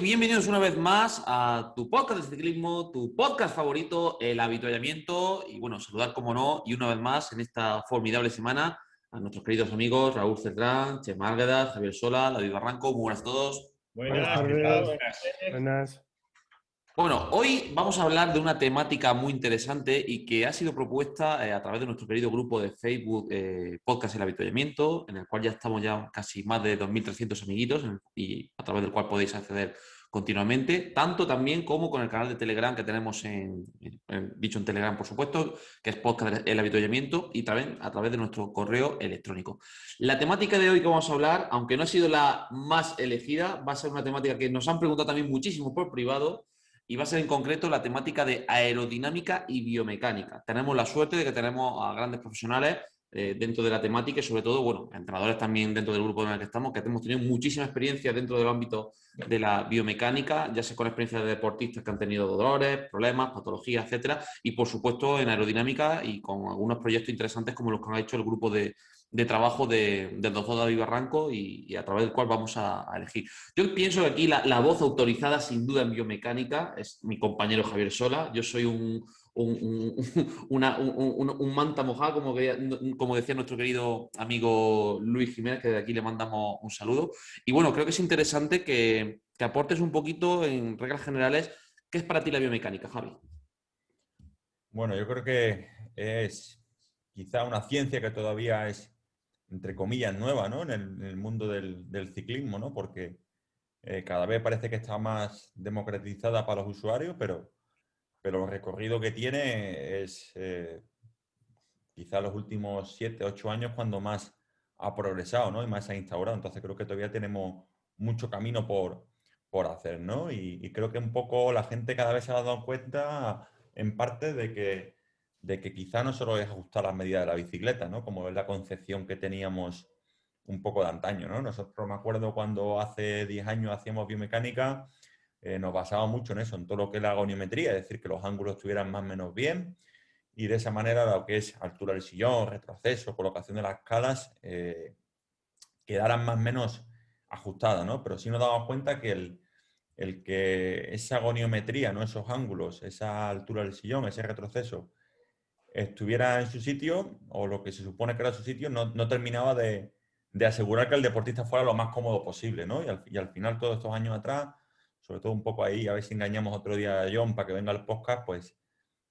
Y bienvenidos una vez más a tu podcast de ciclismo, tu podcast favorito, el habituallamiento. Y bueno, saludar como no, y una vez más en esta formidable semana a nuestros queridos amigos Raúl Cetrán, Che Márgueda, Javier Sola, David Barranco. Muy buenas a todos. Buenas, Buenas. Bueno, hoy vamos a hablar de una temática muy interesante y que ha sido propuesta eh, a través de nuestro querido grupo de Facebook eh, Podcast El Habituallamiento, en el cual ya estamos ya casi más de 2.300 amiguitos y a través del cual podéis acceder continuamente, tanto también como con el canal de Telegram que tenemos en, en- dicho en Telegram, por supuesto, que es Podcast El Habituallamiento y también a través de nuestro correo electrónico. La temática de hoy que vamos a hablar, aunque no ha sido la más elegida, va a ser una temática que nos han preguntado también muchísimo por privado y va a ser en concreto la temática de aerodinámica y biomecánica. Tenemos la suerte de que tenemos a grandes profesionales eh, dentro de la temática y sobre todo, bueno, entrenadores también dentro del grupo en el que estamos, que hemos tenido muchísima experiencia dentro del ámbito de la biomecánica, ya sea con experiencia de deportistas que han tenido dolores, problemas, patologías, etcétera, y por supuesto en aerodinámica y con algunos proyectos interesantes como los que ha hecho el grupo de, de trabajo de, del doctor David Barranco y, a través del cual vamos a, elegir. Yo pienso que aquí la, la voz autorizada sin duda en biomecánica es mi compañero Javier Sola. Yo soy un- un- un manta mojada, como, que- como decía nuestro querido amigo Luis Jiménez, que de aquí le mandamos un saludo. Y bueno, creo que es interesante que, que aportes un poquito en reglas generales qué es para ti la biomecánica, Javi. Bueno, yo creo que es quizá una ciencia que todavía es, entre comillas, nueva, ¿no? En el, mundo del, ciclismo, ¿no? Porque eh, cada vez parece que está más democratizada para los usuarios, pero, pero el recorrido que tiene es eh, quizá los últimos siete, ocho años cuando más ha progresado, ¿no? Y más se ha instaurado. Entonces creo que todavía tenemos mucho camino por, por hacer, ¿no? Y creo que un poco la gente cada vez se ha dado cuenta, en parte, de que, de que quizá no solo es ajustar las medidas de la bicicleta, ¿no? Como es la concepción que teníamos un poco de antaño, ¿no? Nosotros me acuerdo cuando hace 10 años hacíamos biomecánica, eh, nos basábamos mucho en eso, en todo lo que es la goniometría, es decir, que los ángulos estuvieran más o menos bien y de esa manera lo que es altura del sillón, retroceso, colocación de las escalas, eh, quedaran más o menos ajustadas, ¿no? Pero sí nos damos cuenta que el, el que esa goniometría, ¿no? esos ángulos, esa altura del sillón, ese retroceso, estuviera en su sitio, o lo que se supone que era su sitio, no, no terminaba de, de asegurar que el deportista fuera lo más cómodo posible, ¿no? Y al, final, todos estos años atrás, sobre todo un poco ahí, a ver si engañamos otro día a John para que venga al podcast, pues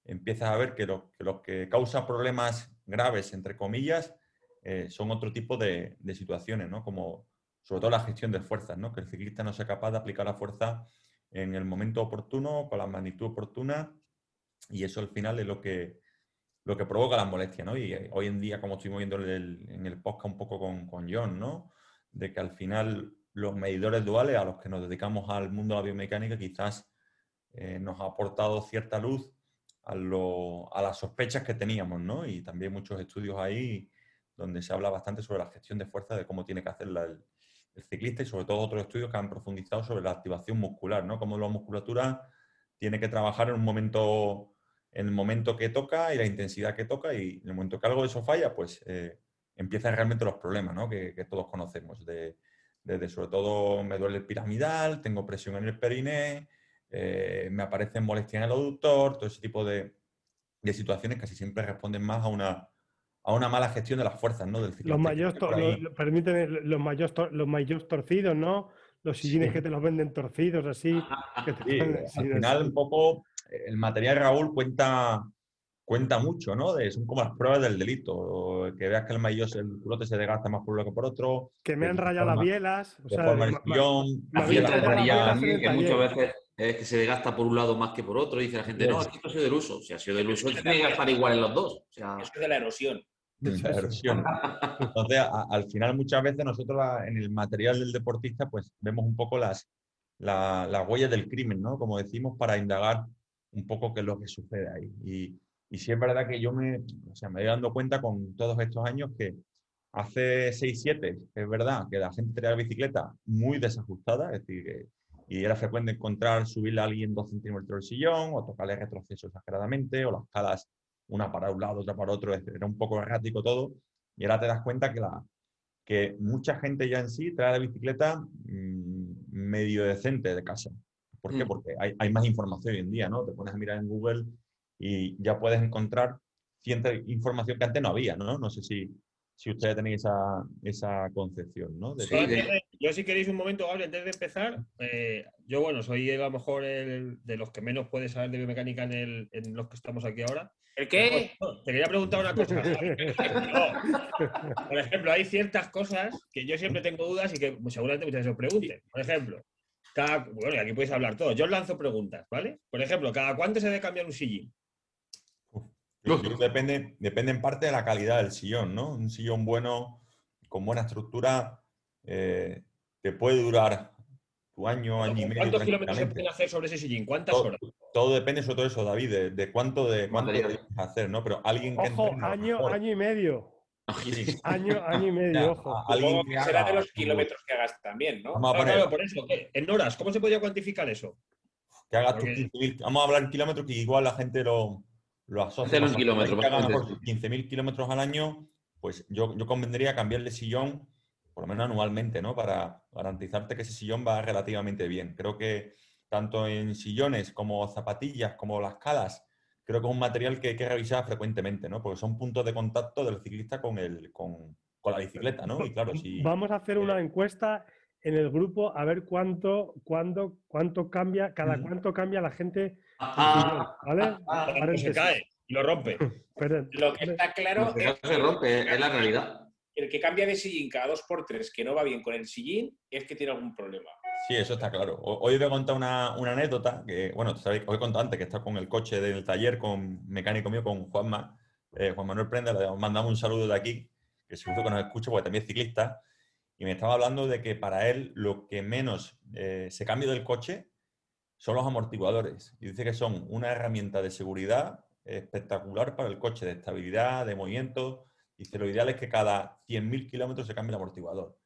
empiezas a ver que lo que, lo que causa problemas graves, entre comillas, eh, son otro tipo de, de situaciones, ¿no? Como sobre todo la gestión de fuerzas, ¿no? Que el ciclista no sea capaz de aplicar la fuerza en el momento oportuno, con la magnitud oportuna, y eso al final es lo que, lo que provoca las molestias, ¿no? Y eh, hoy en día, como estuvimos viendo en el, podcast un poco con, con John, ¿no? De que al final los medidores duales a los que nos dedicamos al mundo de la biomecánica quizás eh, nos ha aportado cierta luz a las sospechas que teníamos, ¿no? Y también muchos estudios ahí donde se habla bastante sobre la gestión de fuerza, de cómo tiene que hacerla el, el ciclista y sobre todo otros estudios que han profundizado sobre la activación muscular, ¿no? Cómo la musculatura tiene que trabajar en un momento, en el momento que toca y la intensidad que toca y en el momento que algo de eso falla, pues eh, empiezan realmente los problemas, ¿no? Que, que todos conocemos, de, desde sobre todo me duele el piramidal, tengo presión en el periné, eh, me aparecen molestias en el aductor, todo ese tipo de, de situaciones casi siempre responden más a una, a una mala gestión de las fuerzas, ¿no? Del. Los que mayos, está por tor- ahí. lo- lo- permíteme, los mayos, tor- los mayos torcidos, ¿no? Los sillines Sí. que te los venden torcidos, así. que te Sí, así, al final un poco el material Raúl cuenta, cuenta mucho, ¿no? De, son como las pruebas del delito. Que veas que el maillot, el culote se desgasta más por un lado que por otro. Que me de han rayado las bielas. O de sea, forma el sillón, La de que muchas veces es que se desgasta por un lado más que por otro. Dice la gente, no, Sí. es que esto ha sido del uso. Si ha sido del uso, tiene que gastar igual en los dos. O sea, Eso es de la erosión. la erosión. Entonces, a- al final, muchas veces nosotros la- en el material del deportista, pues vemos un poco las, la, las huellas del crimen, ¿no? Como decimos, para indagar un poco qué es lo que sucede ahí. Y, y sí es verdad que yo me, o sea, me he dando cuenta con todos estos años que hace 6, 7, es verdad que la gente tenía la bicicleta muy desajustada, es decir, y era frecuente encontrar subirle a alguien dos centímetros del sillón o tocarle retroceso exageradamente o las calas una para un lado, otra para otro, era un poco errático todo. Y ahora te das cuenta que, la, que mucha gente ya en sí trae la bicicleta mmm, medio decente de casa. ¿Por qué? Mm. Porque hay, hay, más información hoy en día, ¿no? Te pones a mirar en Google y ya puedes encontrar cierta información que antes no había, ¿no? No sé si, si ustedes tenéis esa, esa concepción, ¿no? De... Sí, de, yo si queréis un momento, Gabriel, antes de empezar, eh, yo bueno, soy a lo mejor el, de los que menos puede saber de biomecánica en, el, en los que estamos aquí ahora. ¿El qué? te quería preguntar una cosa. por ejemplo, hay ciertas cosas que yo siempre tengo dudas y que seguramente muchas veces os pregunten. Por ejemplo, cada, bueno, y aquí podéis hablar todos. Yo os lanzo preguntas, ¿vale? Por ejemplo, ¿cada cuánto se debe cambiar un sillín? Depende, depende en parte de la calidad del sillón, ¿no? Un sillón bueno, con buena estructura, eh, te puede durar tu año, año y medio. ¿Cuántos kilómetros se pueden hacer sobre ese sillín? ¿Cuántas todo, horas? Todo depende sobre todo eso, David, de, de cuánto de cuánto hacer, ¿no? Pero alguien que Ojo, año, año y medio. Año, año y medio, ya, ojo. Alguien que será de los kilómetros que hagas también, ¿no? Vamos a poner, claro, por eso, en horas, ¿cómo se podría cuantificar eso? Que hagas tus 15.000, vamos a hablar en kilómetros que igual la gente lo, lo asocia. en kilómetros. Que hagan 15.000 kilómetros al año, pues yo, yo convendría cambiarle sillón por lo menos anualmente, ¿no? Para garantizarte que ese sillón va relativamente bien. Creo que tanto en sillones como zapatillas, como las calas, creo que es un material que hay que revisar frecuentemente, ¿no? Porque son puntos de contacto del ciclista con, el, con, con la bicicleta, ¿no? Y claro, si, Vamos a hacer una encuesta en el grupo a ver cuánto, cuándo, cuánto cambia, cada cuánto cambia la gente. Ah, ¿Vale? Ah, se cae y lo rompe. lo que está claro es que se rompe, es la realidad. El que cambia de sillín cada dos por tres que no va bien con el sillín es que tiene algún problema. Sí, eso está claro. Hoy voy a contar una, anécdota que, bueno, sabéis, os he contado antes que está con el coche del taller, con mecánico mío, con Juanma, eh, Juan Manuel Prenda, le mandamos un saludo de aquí, que seguro que nos escucha porque también es ciclista, y me estaba hablando de que para él lo que menos eh, se cambia del coche son los amortiguadores. Y dice que son una herramienta de seguridad espectacular para el coche, de estabilidad, de movimiento. Dice, lo ideal es que cada 100.000 kilómetros se cambie el amortiguador.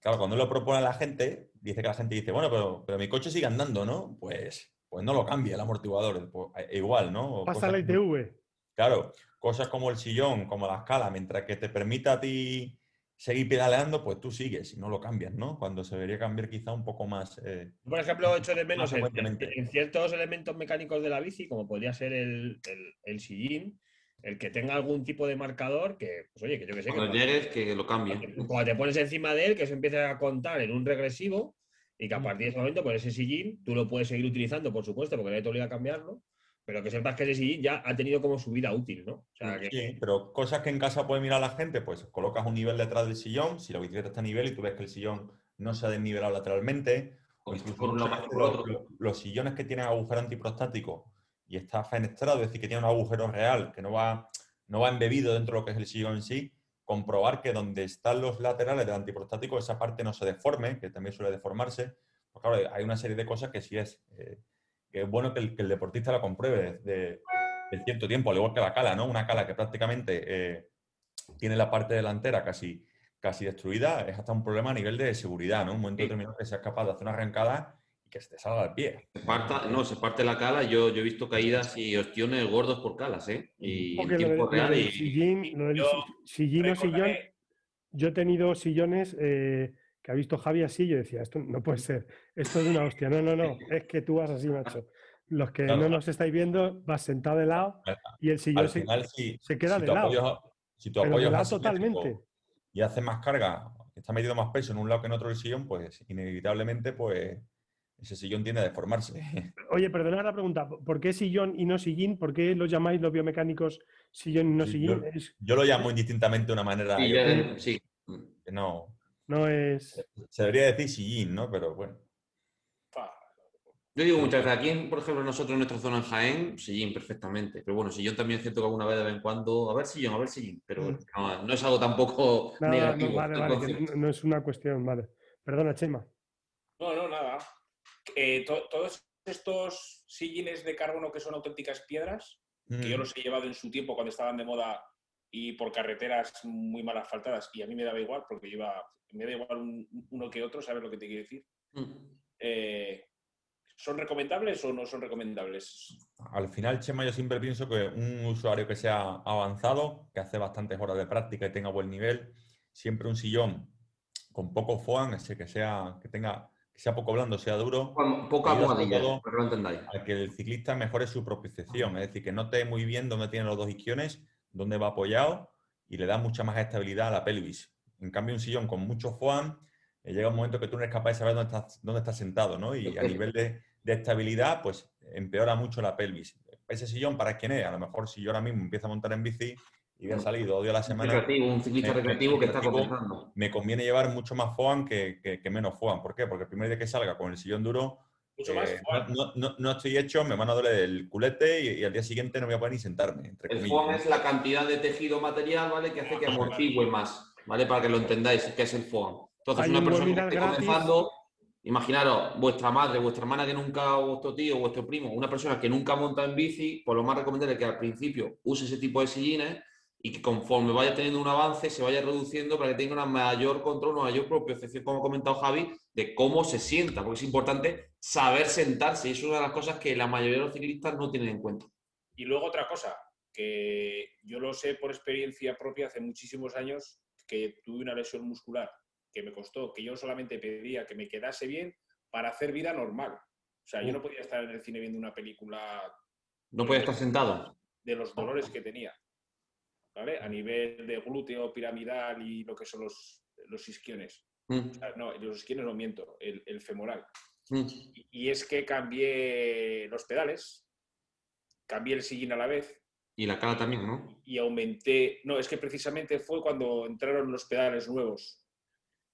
Claro, cuando lo propone a la gente, dice que la gente dice, bueno, pero, pero mi coche sigue andando, ¿no? Pues, pues no lo cambia el amortiguador, pues, igual, ¿no? Pasa la ITV. Claro, cosas como el sillón, como la escala, mientras que te permita a ti seguir pedaleando, pues tú sigues y no lo cambias, ¿no? Cuando se debería cambiar quizá un poco más. Eh, Por ejemplo, he hecho de menos en, en, ciertos elementos mecánicos de la bici, como podría ser el, el, el sillín, el que tenga algún tipo de marcador que, pues oye, que yo que sé. Cuando que llegues, que lo cambie. Cuando te pones encima de él, que se empiece a contar en un regresivo y que a partir de ese momento, pues ese sillín, tú lo puedes seguir utilizando, por supuesto, porque nadie te obliga a cambiarlo, pero que sepas que ese sillín ya ha tenido como su vida útil, ¿no? O sea, que... Sí, pero cosas que en casa puede mirar la gente, pues colocas un nivel detrás del sillón, si la bicicleta está a nivel y tú ves que el sillón no se ha desnivelado lateralmente, o incluso por un lado, por otro. Los, los sillones que tienen agujero antiprostático y está fenestrado, es decir, que tiene un agujero real, que no va no va embebido dentro de lo que es el sillón en sí, comprobar que donde están los laterales del antiprostático, esa parte no se deforme, que también suele deformarse. Pues claro, hay una serie de cosas que sí es, eh, que es bueno que el, que el, deportista la compruebe de, de, cierto tiempo, al igual que la cala, ¿no? Una cala que prácticamente eh, tiene la parte delantera casi, casi destruida, es hasta un problema a nivel de seguridad, ¿no? Un momento determinado que seas capaz de hacer una arrancada que se te salga al pie. Se parta, no, se parte la cala. Yo, yo he visto caídas y ostiones gordos por calas, ¿eh? Y Porque en tiempo lo, real. y... Sillín, lo del yo, sillín o sillón. Yo he tenido sillones eh, que ha visto Javi así y yo decía, esto no puede ser, esto es una hostia. No, no, no, es que tú vas así, macho. Los que claro, no nos estáis viendo, vas sentado de lado y el sillón se, final, si, se, queda si de lado. Apoyas, si tu apoyo es totalmente. y hace más carga, está metido más peso en un lado que en otro del sillón, pues inevitablemente, pues ese sillón tiende a deformarse. Oye, perdonad la pregunta, ¿por qué sillón y no sillín? ¿Por qué lo llamáis los biomecánicos sillón y no Sí, sillín? yo, Es- yo lo llamo indistintamente de una manera. Sí, yo ya- creo sí. que no. no es... Se debería decir sillín, ¿no? Pero bueno. Yo digo muchas veces, aquí, por ejemplo, nosotros en nuestra zona en Jaén, sillín perfectamente. Pero bueno, sillón también es cierto que alguna vez de vez en cuando, a ver sillón, a ver sillín. Pero Mm. no, no es algo tampoco Nada, no, negativo. vale, vale, no, no es una cuestión, vale. Perdona, Chema. No, no, nada. Eh, to- todos estos sillines de carbono que son auténticas piedras, que yo los he llevado en su tiempo cuando estaban de moda y por carreteras muy mal asfaltadas, y a mí me daba igual, porque iba, me da igual un- uno que otro, ¿sabes lo que te quiero decir? Mm. Eh, ¿Son recomendables o no son recomendables? Al final, Chema, yo siempre pienso que un usuario que sea avanzado, que hace bastantes horas de práctica y tenga buen nivel, siempre un sillón con poco foam, ese que sea, que tenga, sea poco blando, sea duro, todo para que lo entendáis. a que el ciclista mejore su propiciación, es decir, que note muy bien dónde tiene los dos isquiones, dónde va apoyado y le da mucha más estabilidad a la pelvis. En cambio, un sillón con mucho foam, eh, llega un momento que tú no eres capaz de saber dónde estás, dónde estás sentado, ¿no? Y a nivel de, de estabilidad, pues empeora mucho la pelvis. Ese sillón, ¿para quién es? A lo mejor si yo ahora mismo empiezo a montar en bici y voy a salir dos días a la Un semana, recreativo, un ciclista recreativo que está comenzando. me conviene llevar mucho más foam que, que- que menos foam. ¿Por qué? Porque el primer día que salga con el sillón duro, Mucho eh, no, no- no estoy hecho, me van a doler el culete y, y al día siguiente no voy a poder ni sentarme. Entre El comillas, foam es la cantidad de tejido material, ¿vale? Que hace que amortigue más, ¿vale? Para que lo entendáis, que es el foam. Entonces, Hay una un persona que esté comenzando, imaginaros, vuestra madre, vuestra hermana que nunca, o vuestro tío, o vuestro primo, una persona que nunca monta en bici, pues lo más recomendable es que al principio use ese tipo de sillines y que conforme vaya teniendo un avance se vaya reduciendo para que tenga una mayor control, una mayor propiocepción, como ha comentado Javi, de cómo se sienta, porque es importante saber sentarse y es una de las cosas que la mayoría de los ciclistas no tienen en cuenta. Y luego otra cosa, que yo lo sé por experiencia propia hace muchísimos años, que tuve una lesión muscular que me costó, que yo solamente pedía que me quedase bien para hacer vida normal. O sea, yo no podía estar en el cine viendo una película No puede estar sentado. de los dolores que tenía, ¿vale? A nivel de glúteo, piramidal y lo que son los, los isquiones. Mm, O sea, no, los isquiones no miento, el, el femoral. mm. Y, y es que cambié los pedales, cambié el sillín a la vez Y la cara también, ¿no? y aumenté. No, es que precisamente fue cuando entraron los pedales nuevos,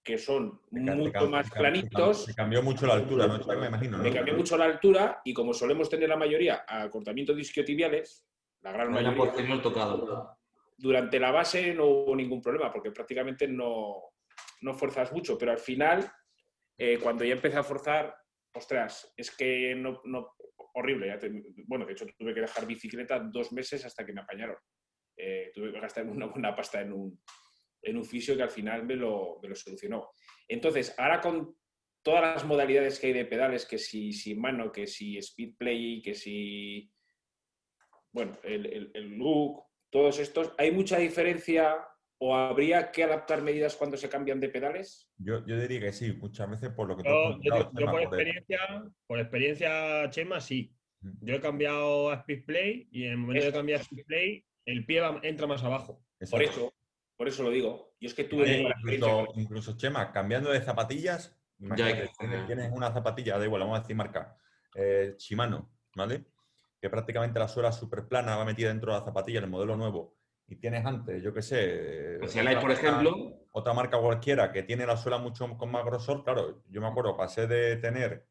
que son mucho más planitos. te cambió mucho la altura, ¿no? Me imagino, ¿no? Me cambió mucho la altura y como solemos tener la mayoría acortamientos isquiotibiales, la gran No mayoría, posterior tocado. Durante la base no hubo ningún problema porque prácticamente no, no fuerzas mucho, pero al final, eh, cuando ya empecé a forzar, ostras, es que no, horrible. bueno, de hecho tuve que dejar bicicleta dos meses hasta que me apañaron. Eh, tuve que gastar una pasta en un, en un fisio que al final me lo, me lo solucionó. Entonces, ahora con todas las modalidades que hay de pedales, que si, si mano, que si speed play, que si bueno, el, el look, todos estos, ¿hay mucha diferencia o habría que adaptar medidas cuando se cambian de pedales? Yo, yo diría que sí, muchas veces por lo que tú Yo, yo por experiencia, por experiencia, Chema, sí. Yo he cambiado a Speed Play y en el momento de cambiar a Speed Play, el pie va- entra más abajo. Por eso, por eso lo digo. Y es que una experiencia incluso, Chema, cambiando de zapatillas, imagínate, hay que- tienes, tienes una zapatilla, da igual, vamos a decir marca, eh, Shimano, ¿vale? Que prácticamente la suela súper plana va metida dentro de la zapatilla, el modelo nuevo, y tienes antes, yo qué sé, otra por ejemplo, otra marca cualquiera que tiene la suela mucho con más grosor, claro, yo me acuerdo, pasé de tener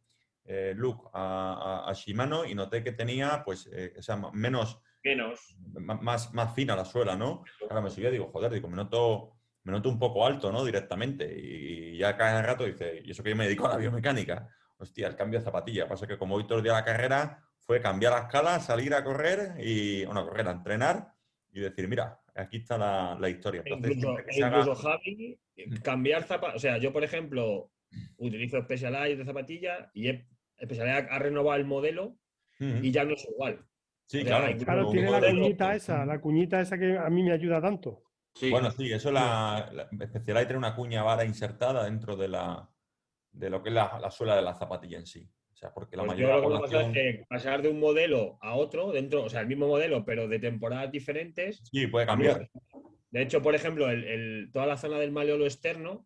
eh, look a, a- a Shimano y noté que tenía, pues, eh, o sea, menos, menos. más, más fina la suela, ¿no? Claro, me subía y digo, joder, digo, me noto, me noto un poco alto, ¿no? Directamente. Y ya cada rato dice, y eso que yo me dedico a la biomecánica. Hostia, el cambio de zapatilla. Pasa que como hoy todo el día la carrera fue cambiar la escala, salir a correr y, bueno, a correr, a entrenar y decir, mira, aquí está la, la historia. E Entonces, incluso, que e haga- Javi, cambiar zapatillas. O sea, yo, por ejemplo, utilizo Specialized de zapatilla y Specialized ha renovado el modelo y ya no es igual. Sí, claro. Claro, tiene la cuñita esa, la cuñita esa que a mí me ayuda tanto. sí. Bueno, sí, eso la, la Specialized tiene una cuña vara insertada dentro de la de lo que es la, la suela de la zapatilla en sí. Sea, porque la Pues mayoría yo lo que pasa es que pasar de un modelo a otro, dentro, o sea, el mismo modelo, pero de temporadas diferentes. sí puede cambiar. De hecho, por ejemplo, el- el- toda la zona del maleolo externo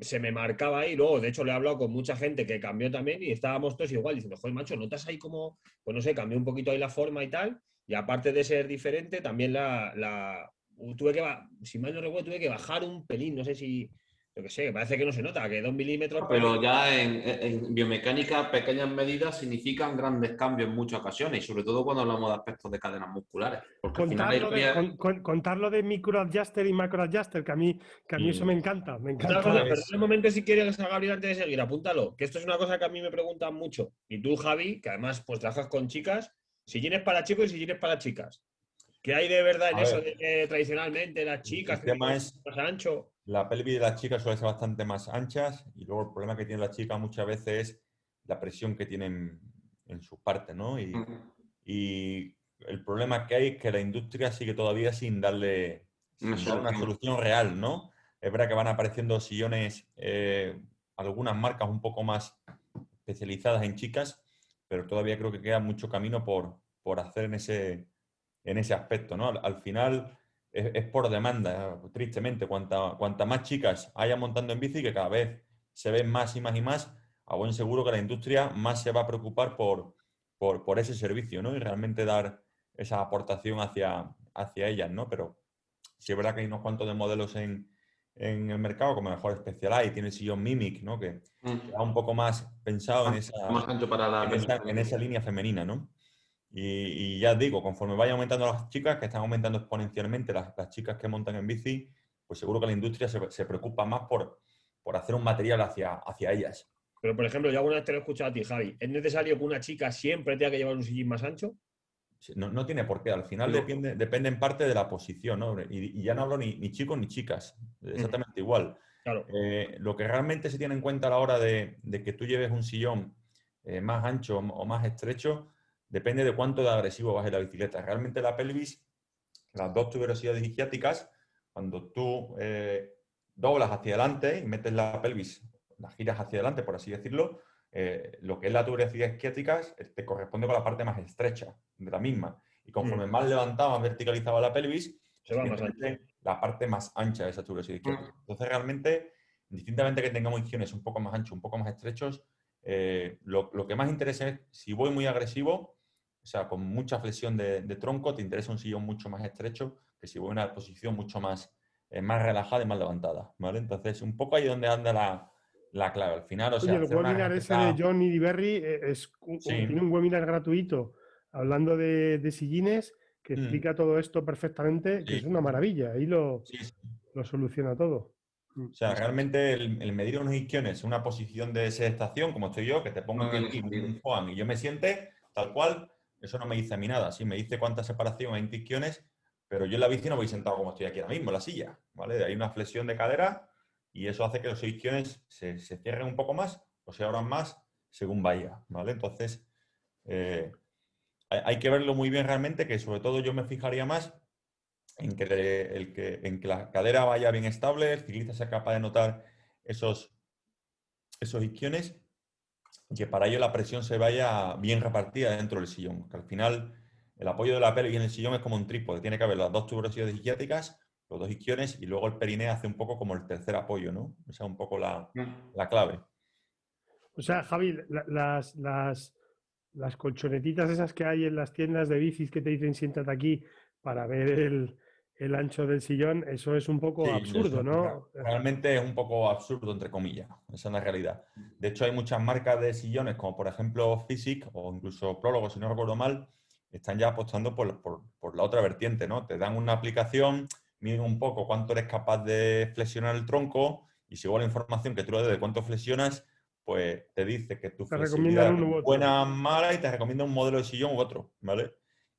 se me marcaba ahí. Luego, de hecho, le he hablado con mucha gente que cambió también y estábamos todos igual, diciendo, joder, macho, ¿notas ahí como, pues no sé, cambió un poquito ahí la forma y tal? Y aparte de ser diferente, también la, la- tuve que, si mal no recuerdo, tuve que bajar un pelín, no sé si Yo que sé, parece que no se nota, que dos milímetros. Pero ya en, biomecánica, pequeñas medidas significan grandes cambios en muchas ocasiones, y sobre todo cuando hablamos de aspectos de cadenas musculares. Contarlo, de, micro adjuster y macro adjuster, que a mí, que a mí eso me encanta. Me encanta. pero en un momento, si quieres, Gabriel, antes de seguir, apúntalo, que esto es una cosa que a mí me preguntan mucho. Y tú, Javi, que además pues trabajas con chicas, si tienes para chicos y si tienes para chicas. ¿Qué hay de verdad en eso de que tradicionalmente las chicas... El tema es más ancho? La pelvis de las chicas suele ser bastante más anchas y luego el problema que tiene la chica muchas veces es la presión que tienen en su parte, ¿no? Y, y, el problema que hay es que la industria sigue todavía sin darle, una solución real, ¿no? Es verdad que van apareciendo sillones, eh, algunas marcas un poco más especializadas en chicas, pero todavía creo que queda mucho camino por, por hacer en ese, en ese aspecto, ¿no? Al, final es, por demanda, tristemente. Cuanta, cuanta más chicas haya montando en bici, que cada vez se ven más y más y más, a buen seguro que la industria más se va a preocupar por, por, ese servicio, ¿no? Y realmente dar esa aportación hacia, hacia ellas, ¿no? Pero sí es verdad que hay unos cuantos de modelos en, el mercado, como mejor Specialized, tiene el sillón Mimic, ¿no? Que, mm. un poco más pensado en, esa, en, esa, línea femenina, ¿no? Y, ya digo, conforme vaya aumentando las chicas, que están aumentando exponencialmente las, chicas que montan en bici, pues seguro que la industria se, preocupa más por, por, hacer un material hacia, hacia ellas. Pero, por ejemplo, yo alguna vez te lo he escuchado a ti, Javi. ¿Es necesario que una chica siempre tenga que llevar un sillín más ancho? No, no tiene por qué. Al final depende, depende en parte de la posición, ¿no? Y, ya no hablo ni, chicos ni chicas. Exactamente igual. Claro. Eh, lo que realmente se tiene en cuenta a la hora de, que tú lleves un sillón eh, más ancho o más estrecho depende de cuánto de agresivo baje la bicicleta. Realmente la pelvis, las dos tuberosidades isquiáticas, cuando tú eh, doblas hacia adelante y metes la pelvis, la giras hacia adelante, por así decirlo, eh, lo que es la tuberosidad isquiática te corresponde con la parte más estrecha de la misma. Y conforme mm. más levantaba, más verticalizaba la pelvis, se va más la parte más ancha de esa tuberosidad isquiática. Mm. Entonces, realmente, distintamente que tengamos isquiones un poco más anchos, un poco más estrechos, eh, lo, lo, que más interesa es, si voy muy agresivo, o sea, con mucha flexión de, tronco, te interesa un sillón mucho más estrecho que si voy a una posición mucho más, eh, más relajada y más levantada, ¿vale? Entonces, un poco ahí donde anda la, clave. Al final, o sea... el webinar ese de Johnny Berry eh, es, tiene un webinar gratuito hablando de, sillines que mm. explica todo esto perfectamente, que es una maravilla. Ahí lo, lo soluciona todo. Mm. O sea, realmente el, medir unos isquiones, una posición de estación, como estoy yo, que te pongo aquí un foam y yo me siente tal cual, eso no me dice a mí nada. Sí, me dice cuánta separación hay en isquiones, pero yo en la bici no voy sentado como estoy aquí ahora mismo, en la silla. ¿vale? Hay una flexión de cadera y eso hace que los isquiones se, cierren un poco más o se abran más según vaya. ¿vale? Entonces, eh, hay, que verlo muy bien realmente, que sobre todo yo me fijaría más en que, el que, en que la cadera vaya bien estable, el ciclista sea capaz de notar esos, esos que para ello la presión se vaya bien repartida dentro del sillón. Que al final el apoyo de la pelvis en el sillón es como un trípode. Tiene que haber las dos tuberosidades isquiáticas, los dos isquiones y luego el perineo hace un poco como el tercer apoyo, ¿no? Esa es un poco la, mm. clave. O sea, Javi, las, las, las colchonetitas esas que hay en las tiendas de bicis que te dicen siéntate aquí para ver el, el ancho del sillón, eso es un poco absurdo, ¿no? Realmente es un poco absurdo, entre comillas. Esa es la realidad. De hecho, hay muchas marcas de sillones, como por ejemplo Physic o incluso Prólogo, si no recuerdo mal, están ya apostando por, la otra vertiente, ¿no? Te dan una aplicación, miden un poco cuánto eres capaz de flexionar el tronco y si la información que tú le des de cuánto flexionas, pues te dice que tu flexibilidad es buena, mala y te recomienda un modelo de sillón u otro, ¿vale?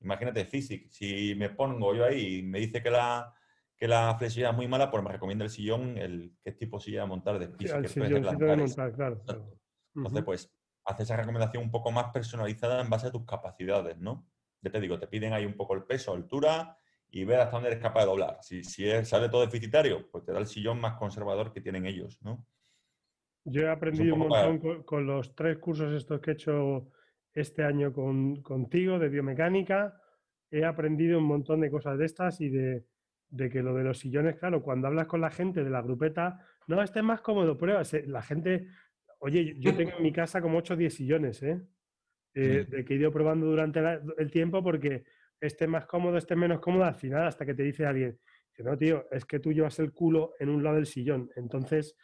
Imagínate, Physic, si me pongo yo ahí y me dice que la, que la flexibilidad es muy mala, pues me recomienda el sillón, el qué tipo silla de montar de Physic. claro, Entonces, pues, hace esa recomendación un poco más personalizada en base a tus capacidades, ¿no? Ya te digo, te piden ahí un poco el peso, altura y ver hasta dónde eres capaz de doblar. Si, si sale todo deficitario, pues te da el sillón más conservador que tienen ellos, ¿no? Yo he aprendido un, montón con, con, los tres cursos estos que he hecho este año con, contigo de biomecánica. He aprendido un montón de cosas de estas y de, que lo de los sillones, claro, cuando hablas con la gente de la grupeta, no, este es más cómodo, prueba. La gente, oye, yo tengo en mi casa como 8 o 10 sillones, ¿eh? eh de que he ido probando durante el tiempo porque este es más cómodo, este es menos cómodo, al final, hasta que te dice alguien, Dice, no, tío, es que tú llevas el culo en un lado del sillón. Entonces,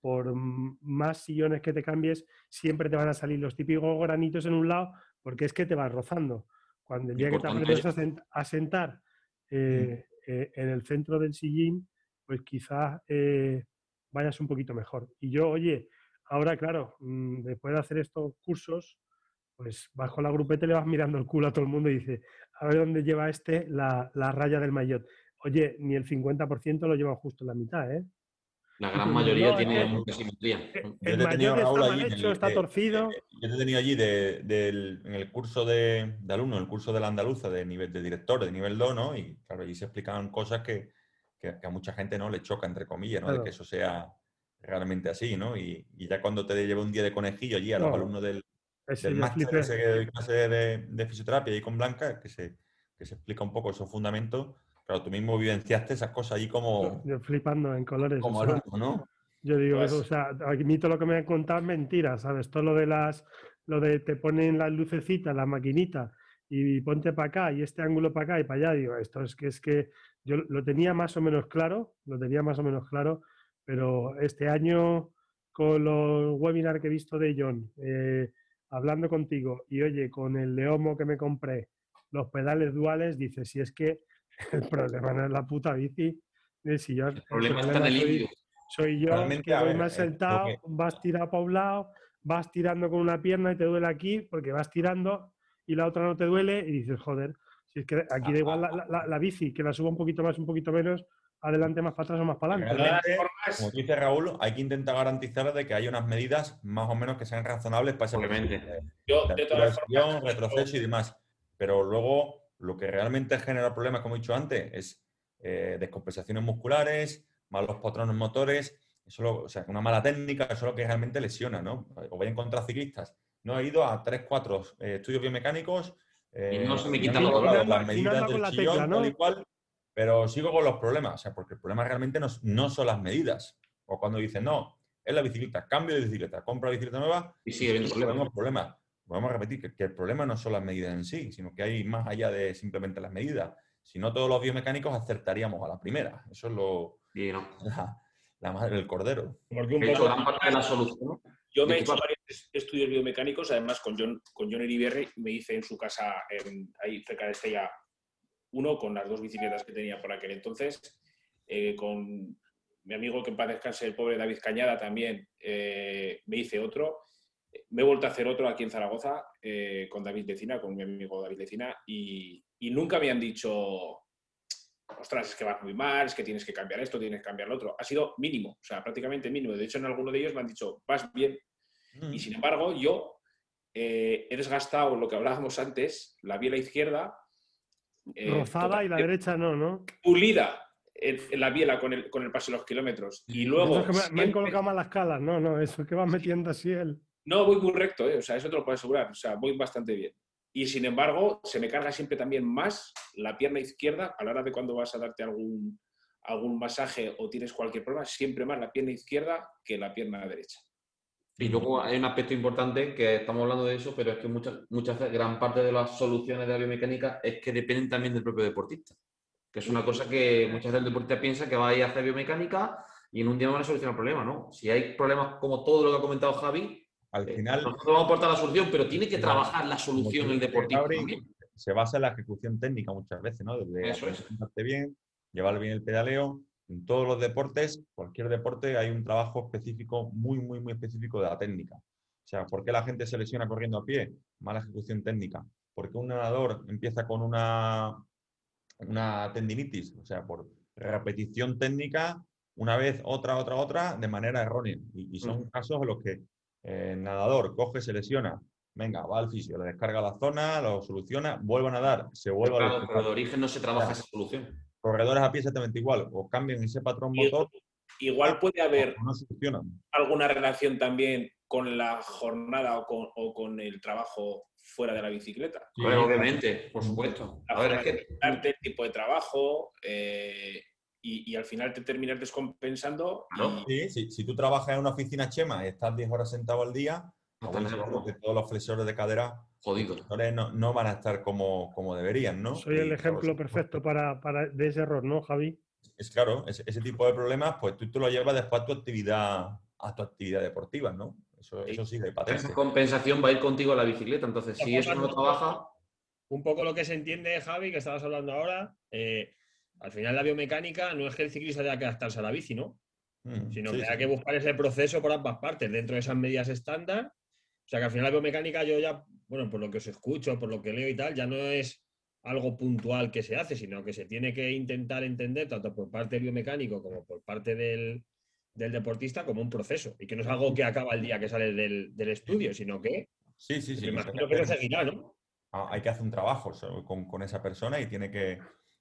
por más sillones que te cambies, siempre te van a salir los típicos granitos en un lado, porque es que te vas rozando. Cuando el día que te aprendes a, sentar eh, eh, en el centro del sillín, pues quizás eh, vayas un poquito mejor. Y yo, oye, ahora, claro, mm, después de hacer estos cursos, pues bajo la grupeta y le vas mirando el culo a todo el mundo y dice, a ver dónde lleva este la, la raya del maillot. Oye, ni el 50% lo lleva justo en la mitad, ¿eh? La gran mayoría tiene mucha simetría. El está mal hecho, está torcido. Yo te he tenido allí de, en el curso de, de alumno, el curso de la andaluza de nivel de director, de nivel 2, ¿no? Y claro, allí se explicaban cosas que, que, a mucha gente no le choca, entre comillas, ¿no? De que eso sea realmente así, ¿no? Y, y, ya cuando te lleva un día de conejillo allí a los alumnos del, del máster de clase de, de, fisioterapia y con Blanca, que se, que se explica un poco esos fundamentos, claro, tú mismo vivenciaste esas cosas allí como... Yo, flipando en colores. Como alumno, ¿no? Yo digo, pues o sea, a mí todo lo que me han contado es mentira, ¿sabes? Todo lo de las, lo de te ponen las lucecitas, la maquinita, y ponte para acá, y este ángulo para acá y para allá, digo, esto es que es que yo lo tenía más o menos claro, lo tenía más o menos claro, pero este año con los webinars que he visto de John, eh, hablando contigo, y oye, con el Leomo que me compré, los pedales duales, dice, si es que el problema no es la puta bici, si yo, el problema, está en el soy, soy yo que voy más sentado, vas tirado para un lado, vas tirando con una pierna y te duele aquí, porque vas tirando y la otra no te duele, y dices, joder, si es que aquí da igual la, la bici, que la suba un poquito más, un poquito menos, adelante, más para atrás o más para adelante. como dice Raúl, hay que intentar garantizar de que haya unas medidas más o menos que sean razonables para ese Obviamente. Yo, de todas formas, retroceso y demás. Pero luego, lo que realmente genera problemas, como he dicho antes, es eh, descompensaciones musculares, malos patrones motores, eso o sea, una mala técnica, eso es lo que realmente lesiona, ¿no? O voy a encontrar ciclistas. No he ido a 3, 4 eh, estudios biomecánicos. y no se me quitan las medidas del chillón, tal y cual, pero sigo con los problemas, o sea, porque el problema realmente no, no son las medidas. O cuando dicen, no, es la bicicleta, cambio de bicicleta, compra bicicleta nueva y sigue habiendo problemas. problemas. Vamos a repetir que, el problema no son las medidas en sí, sino que hay más allá de simplemente las medidas. Si no, todos los biomecánicos acertaríamos a la primera. Eso es lo. la, madre del cordero. Porque un poco, gran parte de la solución. Yo me he hecho varios estudios biomecánicos, además con John, con John me hice en su casa, ahí cerca de Estella, uno con las dos bicicletas que tenía por aquel entonces, eh, con mi amigo que en paz descanse, el pobre David Cañada también, eh, me hice otro. Me he vuelto a hacer otro aquí en Zaragoza eh, con David Lecina, con mi amigo David Lecina, y, y, nunca me han dicho, ostras, es que vas muy mal, es que tienes que cambiar esto, tienes que cambiar lo otro. Ha sido mínimo, o sea, prácticamente mínimo. De hecho, en alguno de ellos me han dicho, vas bien. Mm. Y sin embargo, yo he desgastado lo que hablábamos antes, la biela izquierda, eh, Rozada y la derecha no, ¿no? Pulida en, la biela con el, con el paso de los kilómetros. Y luego. me, han colocado mal las calas, no, no, eso que va metiendo así él. No, voy muy recto, ¿eh? o sea, eso te lo puedo asegurar, o sea, voy bastante bien. Y sin embargo, se me carga siempre también más la pierna izquierda a la hora de cuando vas a darte algún, algún masaje o tienes cualquier problema, siempre más la pierna izquierda que la pierna derecha. Y luego hay un aspecto importante que estamos hablando de eso, pero es que muchas, muchas gran parte de las soluciones de la biomecánica es que dependen también del propio deportista. Que es una cosa que muchas veces el deportista piensa que va a ir a hacer biomecánica y en un día van a solucionar el problema, ¿no? Si hay problemas como todo lo que ha comentado Javi, al eh, final. no vamos a aportar la solución, pero tiene que trabajar la solución el deportista. Se basa en la ejecución técnica muchas veces, ¿no? Desde Eso es. bien, llevar bien el pedaleo, en todos los deportes, cualquier deporte, hay un trabajo específico, muy, muy, muy específico de la técnica. O sea, ¿por qué la gente se lesiona corriendo a pie? Mala ejecución técnica. ¿Por qué un nadador empieza con una, una tendinitis? O sea, por repetición técnica, una vez, otra, otra, otra, de manera errónea. Y, son casos en los que el nadador coge, se lesiona, venga, va al fisio, le descarga la zona, lo soluciona, vuelve a nadar, se vuelve a... Pero de origen no se trabaja esa solución corredores a pie exactamente igual, o cambian ese patrón motor. Igual puede haber alguna relación también con la jornada o con, el trabajo fuera de la bicicleta. obviamente, por supuesto. a ver, es que... el tipo de trabajo eh, y, al final te terminas descompensando. Sí, si tú trabajas en una oficina chema y estás 10 horas sentado al día, todos los flexores de cadera jodidos no, no, van a estar como, como deberían, ¿no? Soy el ejemplo perfecto para, para, de ese error, ¿no, Javi? es claro, ese, tipo de problemas, pues tú te lo llevas después a tu actividad, a tu actividad deportiva, ¿no? Eso, sí. eso sí de patente. Esa compensación va a ir contigo a la bicicleta, entonces si eso no trabaja... Un poco lo que se entiende, Javi, que estabas hablando ahora, eh, al final la biomecánica no es que el ciclista tenga que adaptarse a la bici, ¿no? Mm, sino que hay que buscar ese proceso por ambas partes, dentro de esas medidas estándar. O sea que al final la biomecánica yo ya, bueno, por lo que os escucho, por lo que leo y tal, ya no es algo puntual que se hace, sino que se tiene que intentar entender tanto por parte del biomecánico como por parte del, deportista como un proceso y que no es algo que acaba el día que sale del, estudio, sino que... Sí, sí, sí. imagino que seguirá, ¿no? Ah, hay que hacer un trabajo con, esa persona y tiene que,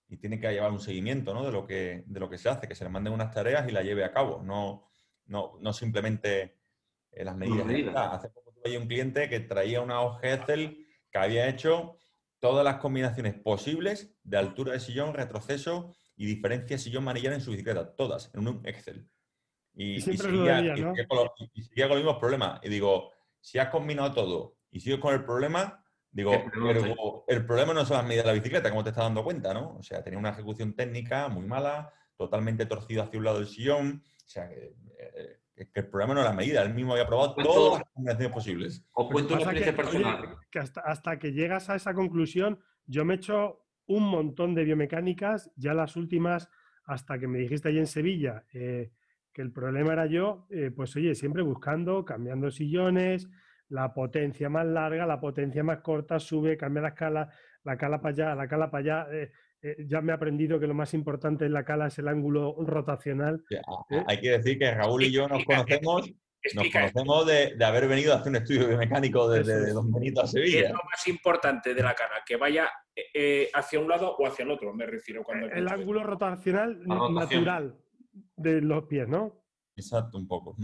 y tiene que llevar un seguimiento ¿no? de, lo que, de lo que se hace, que se le manden unas tareas y la lleve a cabo, no, no, no simplemente eh, las medidas. Hace poco tuve un cliente que traía una hoja Excel que había hecho todas las combinaciones posibles de altura de sillón, retroceso y diferencia sillón-manillar en su bicicleta, todas, en un Excel. Y, seguía, con los, mismos problemas. Y digo, si has combinado todo y sigues con el problema, digo, el problema no son las medidas de la bicicleta, como te estás dando cuenta, ¿no? O sea, tenía una ejecución técnica muy mala, totalmente torcido hacia un lado del sillón. O sea, que, eh, que el problema no es la medida, él mismo había probado todas las combinaciones posibles. Os cuento una experiencia personal. que hasta, que llegas a esa conclusión, yo me he hecho un montón de biomecánicas, ya las últimas, hasta que me dijiste ahí en Sevilla eh, que el problema era yo, eh, pues oye, siempre buscando, cambiando sillones, la potencia más larga, la potencia más corta, sube, cambia la escala, la cala para allá, la cala para allá. Eh, eh, ya me he aprendido que lo más importante en la cala es el ángulo rotacional. ¿eh? Hay que decir que Raúl y yo nos conocemos, nos conocemos de, haber venido a hacer un estudio biomecánico desde Don Benito a Sevilla. ¿Qué es lo más importante de la cala? Que vaya eh, hacia un lado o hacia el otro, me refiero. cuando El ángulo rotacional natural de los pies, ¿no? Exacto, un poco.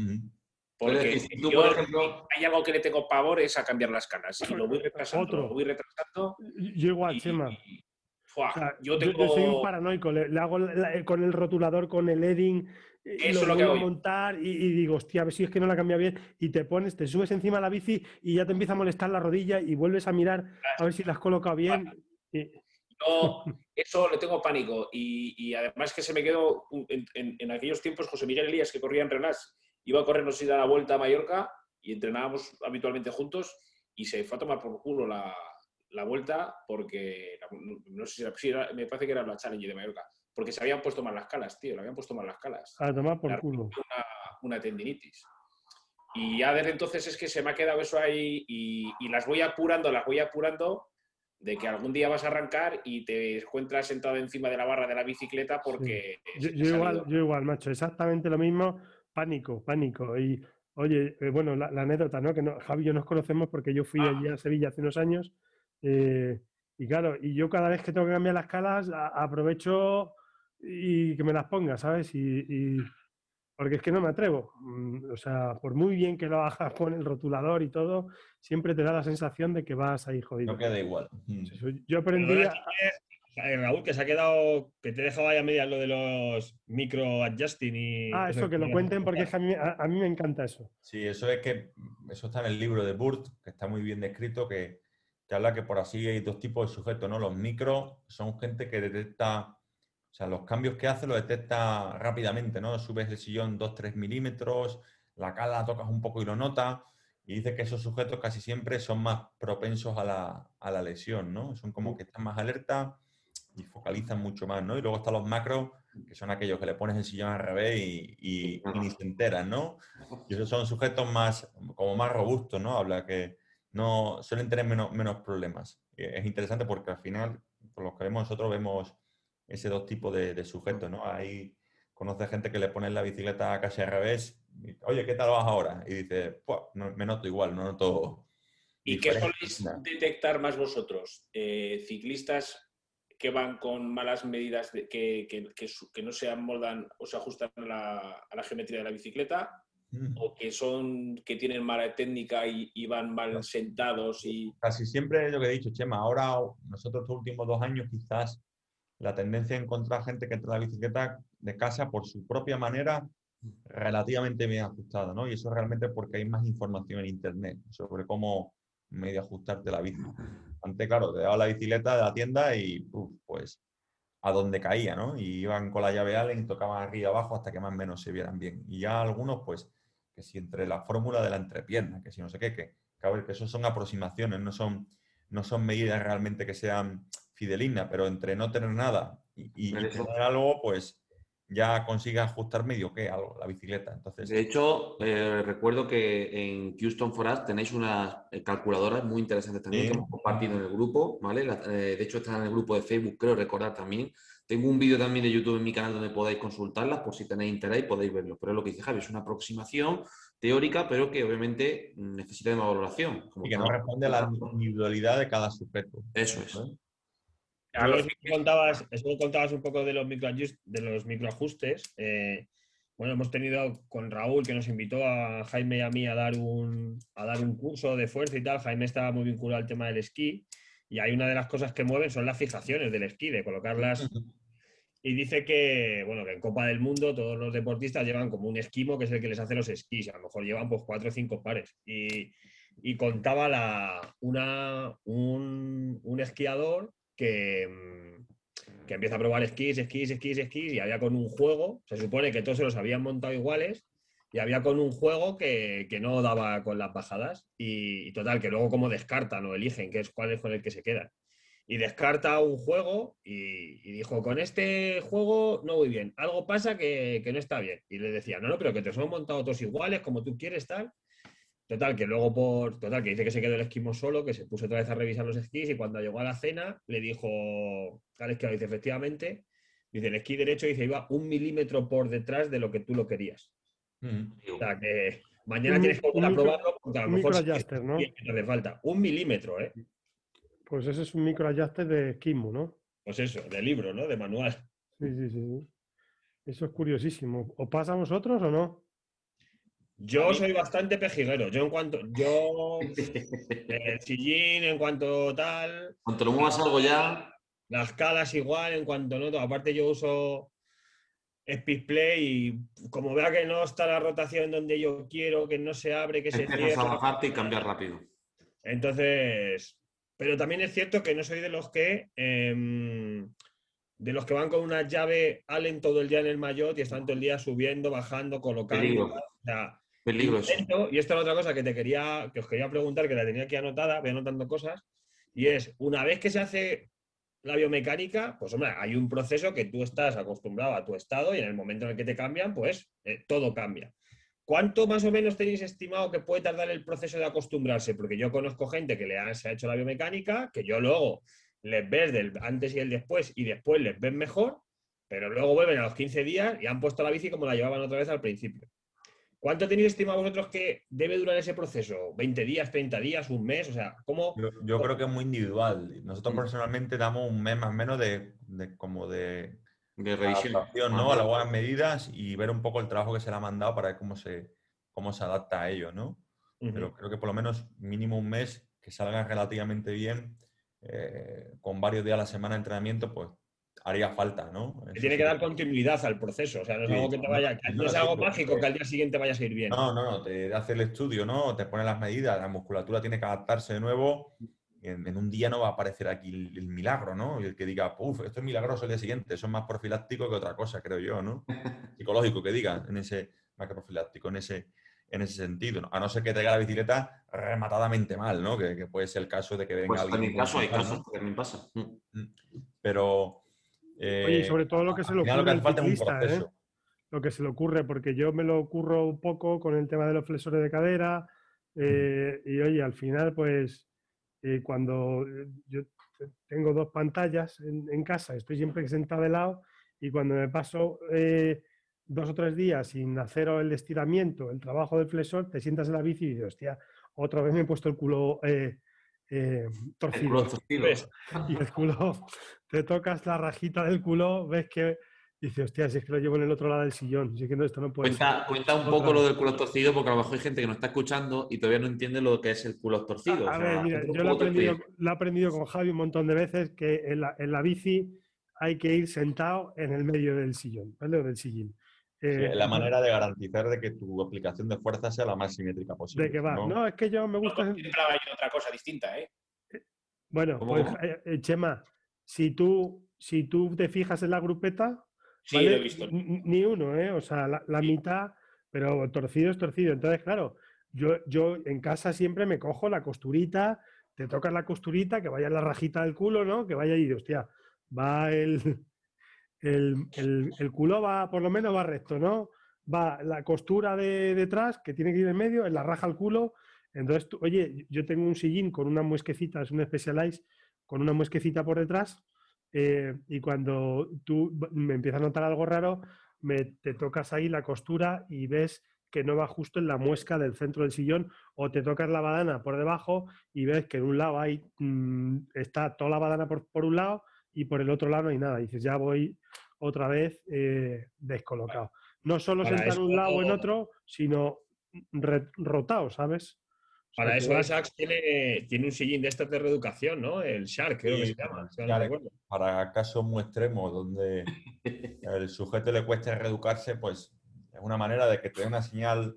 Porque si yo, por ejemplo, hay algo que le tengo pavor es a cambiar las calas. Y lo voy retrasando, lo voy retrasando. Yo igual, Chema yo, soy un paranoico, le, hago con el rotulador, con el edding, Eso lo, lo a montar y, digo, hostia, a ver si es que no la cambia bien y te pones, te subes encima de la bici y ya te empieza a molestar la rodilla y vuelves a mirar a ver si la has colocado bien. Yo eso le tengo pánico y, además que se me quedó en, aquellos tiempos José Miguel Elías que corría en Renás, iba a corrernos y dar la vuelta a Mallorca y entrenábamos habitualmente juntos y se fue a tomar por culo la, la vuelta porque, no sé si era, me parece que era la Challenge de Mallorca, porque se habían puesto mal las calas, tío, le habían puesto mal las calas. A tomar por culo. Una, tendinitis. Y ya desde entonces es que se me ha quedado eso ahí y, las voy apurando, las voy apurando de que algún día vas a arrancar y te encuentras sentado encima de la barra de la bicicleta porque... Yo, igual, yo igual, macho, exactamente lo mismo, pánico, pánico. Y oye, eh, bueno, la, anécdota, ¿no? Que no, Javi y yo nos conocemos porque yo fui ah. allí a Sevilla hace unos años eh, y claro, y yo cada vez que tengo que cambiar las calas, aprovecho y que me las ponga, ¿sabes? Y, porque es que no me atrevo. Mm, o sea, por muy bien que lo hagas con el rotulador y todo, siempre te da la sensación de que vas ahí jodido. No queda igual. Mm. Yo aprendí a... Raúl, que se ha quedado, que te he dejado ahí a medias lo de los micro adjusting y. Ah, eso, que lo cuenten porque a mí, a, mí, me encanta eso. Sí, eso es que, eso está en el libro de Burt, que está muy bien descrito, que que habla que por así hay dos tipos de sujetos, ¿no? Los micros son gente que detecta, o sea, los cambios que hace lo detecta rápidamente, ¿no? Subes el sillón 2-3 milímetros, la cala tocas un poco y lo nota, y dice que esos sujetos casi siempre son más propensos a la, lesión, ¿no? Son como que están más alerta y focalizan mucho más, ¿no? Y luego están los macros, que son aquellos que le pones el sillón al revés y, y, y ni se enteran, ¿no? Y esos son sujetos más, como más robustos, ¿no? Habla que no suelen tener menos, menos problemas. Es interesante porque al final, por lo que vemos nosotros, vemos ese dos tipos de, sujetos, ¿no? Ahí conoce gente que le pone la bicicleta casi al revés. Oye, ¿qué tal vas ahora? Y dice, me noto igual, no noto... ¿Y qué soléis detectar más vosotros? Eh, ¿Ciclistas que van con malas medidas que, que, no se amoldan o se ajustan a la, a la geometría de la bicicleta? Mm. o que son que tienen mala técnica y, van mal sentados y casi siempre es lo que he dicho Chema ahora nosotros estos últimos dos años quizás la tendencia a encontrar gente que entra a la bicicleta de casa por su propia manera relativamente bien ajustada ¿no? y eso realmente porque hay más información en internet sobre cómo medio ajustarte la bici antes claro te daba la bicicleta de la tienda y pues a donde caía, ¿no? Y iban con la llave Allen y tocaban arriba y abajo hasta que más o menos se vieran bien. Y ya algunos, pues, que si entre la fórmula de la entrepierna, que si no sé qué, que, que, que eso son aproximaciones, no son, no son medidas realmente que sean fidelignas, pero entre no tener nada y, y tener algo, pues ya consigue ajustar medio que algo, la bicicleta. Entonces... De hecho, eh, recuerdo que en Houston Forest tenéis unas eh, calculadoras muy interesantes también que hemos compartido en el grupo, ¿vale? Eh, de hecho, están en el grupo de Facebook, creo recordar también. Tengo un vídeo también de YouTube en mi canal donde podéis consultarlas por si tenéis interés y podéis verlo. Pero es lo que dice Javi, es una aproximación teórica, pero que obviamente necesita de una valoración. y que no responde a la individualidad de cada sujeto. Eso es. Eso contabas, contabas un poco de los, de los microajustes. Eh, bueno, hemos tenido con Raúl que nos invitó a Jaime y a mí a dar un, a dar un curso de fuerza y tal. Jaime estaba muy vinculado al tema del esquí y hay una de las cosas que mueven son las fijaciones del esquí, de colocarlas. Y dice que, bueno, que en Copa del Mundo todos los deportistas llevan como un esquimo que es el que les hace los esquís. A lo mejor llevan pues cuatro o cinco pares. Y, y contaba la, una, un, un esquiador Mm, que, empieza a probar esquís, esquís, esquís, esquís, y había con un juego, se supone que todos se los habían montado iguales, y había con un juego que, no daba con las bajadas, y, total, que luego como descartan o eligen qué es cuál es con el que se quedan. Y descarta un juego y, dijo, con este juego no voy bien, algo pasa que, que, no está bien. Y le decía, no, no, pero que te son montado todos iguales, como tú quieres, tal. Total, que luego por. Total, que dice que se quedó el esquimo solo, que se puso otra vez a revisar los esquís y cuando llegó a la cena le dijo al esquiador, dice, efectivamente, dice, el esquí derecho dice, iba un milímetro por detrás de lo que tú lo querías. Mm. O sea que mañana tienes que volver a probarlo porque a lo mejor adjuster, ¿no? hace falta. Un milímetro, ¿eh? Pues ese es un micro adjuster de esquimo, ¿no? Pues eso, de libro, ¿no? De manual. Sí, sí, sí. Eso es curiosísimo. ¿O pasa a vosotros o no? Yo soy bastante pejiguero. Yo en cuanto. Yo. el sillín, en cuanto tal. Cuanto lo muevas algo ya. Las calas igual, en cuanto no. Aparte, yo uso Speed Play y como vea que no está la rotación donde yo quiero, que no se abre, que se cierra. a bajarte y cambiar rápido. Entonces. Pero también es cierto que no soy de los que. Em, de los que van con una llave Allen todo el día en el maillot y están todo el día subiendo, bajando, colocando. O sea, Peligroso. Y esto es otra cosa que te quería, que os quería preguntar, que la tenía aquí anotada, voy anotando cosas, y es, una vez que se hace la biomecánica, pues hombre, hay un proceso que tú estás acostumbrado a tu estado y en el momento en el que te cambian, pues eh, todo cambia. ¿Cuánto más o menos tenéis estimado que puede tardar el proceso de acostumbrarse? Porque yo conozco gente que le ha, se ha hecho la biomecánica, que yo luego les ves del antes y el después y después les ven mejor, pero luego vuelven a los 15 días y han puesto la bici como la llevaban otra vez al principio. ¿Cuánto tenéis estimado vosotros que debe durar ese proceso? ¿20 días, 30 días, un mes? O sea, ¿cómo...? Yo, creo que es muy individual. Nosotros mm. personalmente damos un mes más o menos de, como de... De revisión. ¿no? A las buenas medidas y ver un poco el trabajo que se le ha mandado para ver cómo se, cómo se adapta a ello, ¿no? Pero creo que por lo menos mínimo un mes que salga relativamente bien, eh, con varios días a la semana de entrenamiento, pues haría falta, ¿no? tiene que dar continuidad al proceso, o sea, no es algo que te vaya, no, es algo mágico que al día siguiente vayas a ir bien. No, no, no, te hace el estudio, ¿no? Te pone las medidas, la musculatura tiene que adaptarse de nuevo. En, un día no va a aparecer aquí el, milagro, ¿no? Y el que diga, uff, esto es milagroso el día siguiente, eso es más profiláctico que otra cosa, creo yo, ¿no? Psicológico que diga, en ese, más que profiláctico, en ese, en ese sentido, ¿no? A no ser que tenga la bicicleta rematadamente mal, ¿no? Que, puede ser el caso de que venga pues alguien. En mi caso hay casos que también pasa. Mm. Oye, y sobre todo lo que se le ocurre al ciclista, ¿eh? Lo que se le ocurre, porque yo me lo ocurro un poco con el tema de los flexores de cadera. Eh, y oye, al final, pues eh, cuando yo tengo dos pantallas en, casa, estoy siempre sentado de lado y cuando me paso dos o tres días sin hacer el estiramiento, el trabajo del flexor, te sientas en la bici y dices, hostia, otra vez me he puesto el culo torcido. Y el culo te tocas la rajita del culo, ves que dices, hostia, si es que lo llevo en el otro lado del sillón, si es que esto no puede cuenta, Cuenta un poco lo del culo torcido, porque a lo mejor hay gente que no está escuchando y todavía no entiende lo que es el culo torcido. A, ver, mira, yo lo he, aprendido, lo he, aprendido, con Javi un montón de veces, que en la, en la bici hay que ir sentado en el medio del sillón, ¿vale? O del sillín. Eh, la manera de garantizar de que tu aplicación de fuerza sea la más simétrica posible. De que va. No, es que yo me gusta. No, otra cosa distinta, ¿eh? Bueno, pues, eh, eh, Chema, si tú si tú te fijas en la grupeta, Sí, lo he visto. ni uno, ¿eh? O sea, la, mitad, pero torcido es torcido. Entonces, claro, yo, yo en casa siempre me cojo la costurita, te tocas la costurita, que vaya la rajita del culo, ¿no? Que vaya ahí, hostia, va el, el, el, culo va, por lo menos va recto, ¿no? Va la costura de detrás, que tiene que ir en medio, en la raja al culo. Entonces, oye, yo tengo un sillín con una muesquecita, es un Specialized, con una muesquecita por detrás, eh, y cuando tú me empiezas a notar algo raro, me, te tocas ahí la costura y ves que no va justo en la muesca del centro del sillón, o te tocas la badana por debajo y ves que en un lado hay, mm, está toda la badana por, por, un lado y por el otro lado no hay nada. Y dices, ya voy otra vez eh, descolocado. No solo sentar en un lado o en otro, sino rotado, ¿sabes? Para eso Asax tiene, tiene un sillín de estas de reeducación, ¿no? El Shark, creo que se llama. para casos muy extremos donde el sujeto le cueste reeducarse, pues es una manera de que te dé una señal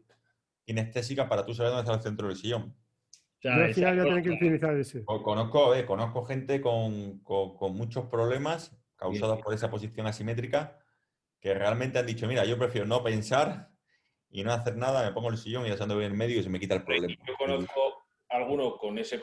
kinestésica para tú saber dónde está el centro del sillón. Conozco, eh, conozco gente con, muchos problemas causados por esa posición asimétrica que realmente han dicho, mira, yo prefiero no pensar y no hacer nada, me pongo el sillón y ya ando bien en medio y se me quita el problema. Yo conozco a alguno con ese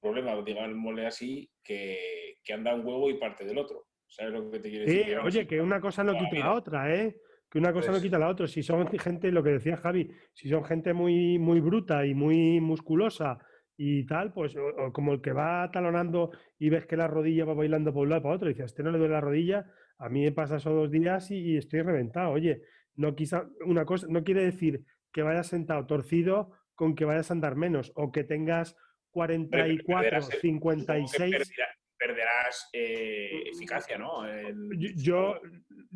problema, digámosle así, que, que anda un huevo y parte del otro. ¿Sabes lo que te quiere decir? oye, que una cosa no quita la otra, ¿eh? Que una cosa no pues quita la otra. Si son gente, lo que decía Javi, si son gente muy, muy bruta y muy musculosa y tal, pues como el que va talonando y ves que la rodilla va bailando por un lado y para otro, y dices, este no le duele la rodilla, a mí me pasa esos dos días y, estoy reventado. Oye, no quizá una cosa, no quiere decir que vayas sentado torcido con que vayas a andar menos o que tengas 44, 56. Perderás, eh, eficacia, ¿no? Yo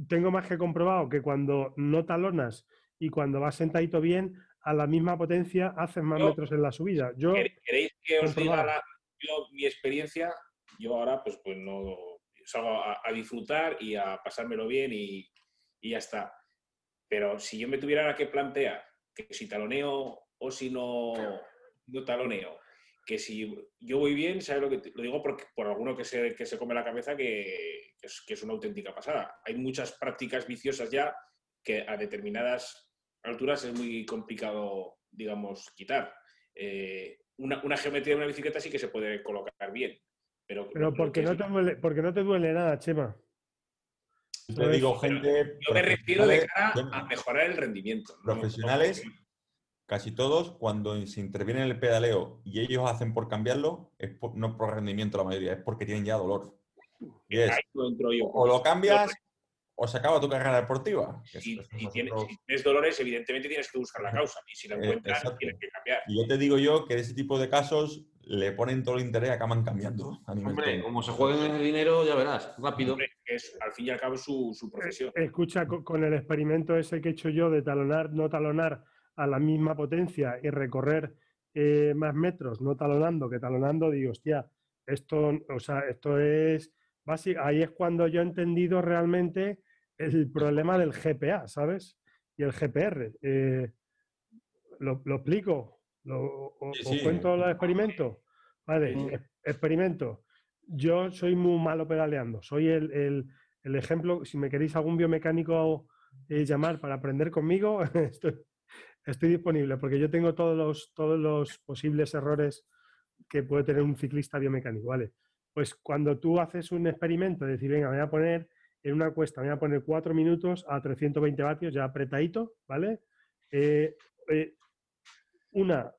tengo más que comprobado que cuando no talonas y cuando vas sentadito bien, a la misma potencia haces más metros en la subida. Yo, ¿Queréis que os diga mi experiencia? Yo ahora pues, pues no salgo a, disfrutar y a pasármelo bien y, ya está. Pero si yo me tuviera que plantear que si taloneo o si no, no taloneo, que si yo voy bien, ¿sabes lo que lo digo? Porque, por alguno que se, que se come la cabeza que, es, que es una auténtica pasada. Hay muchas prácticas viciosas ya que a determinadas alturas es muy complicado, digamos, quitar. Eh, una, geometría de una bicicleta sí que se puede colocar bien. Pero, pero porque, no te duele, porque no te duele nada, Chema. Te digo, gente. Yo me refiero de cara a mejorar el rendimiento. Profesionales, casi todos, cuando se interviene en el pedaleo y ellos hacen por cambiarlo, es no por rendimiento la mayoría, es porque tienen ya dolor. o lo cambias o se acaba tu carrera deportiva. Si, tienes, dolores, evidentemente tienes que buscar la causa. Y si la eh, encuentras, tienes que cambiar. Y yo te digo yo que ese tipo de casos le ponen todo el interés y acaban cambiando. Hombre, como se jueguen el dinero, ya verás, rápido. es, al fin y al cabo su, su profesión. Eh, escucha, con, el experimento ese que he hecho yo de talonar, no talonar a la misma potencia y recorrer eh, más metros, no talonando que talonando, digo, hostia, esto, o sea, esto es ahí es cuando yo he entendido realmente el problema del GPA, ¿sabes? Y el GPR. Eh, ¿lo, explico? ¿Lo, cuento los experimentos? Vale, experimento. Yo soy muy malo pedaleando. Soy el, ejemplo, si me queréis algún biomecánico eh, llamar para aprender conmigo, estoy, estoy, disponible porque yo tengo todos los, todos los posibles errores que puede tener un ciclista biomecánico, ¿vale? Pues cuando tú haces un experimento, de decir, venga, me voy a poner en una cuesta, me voy a poner cuatro minutos a 320 vatios, ya apretadito, ¿vale? Eh, eh, una,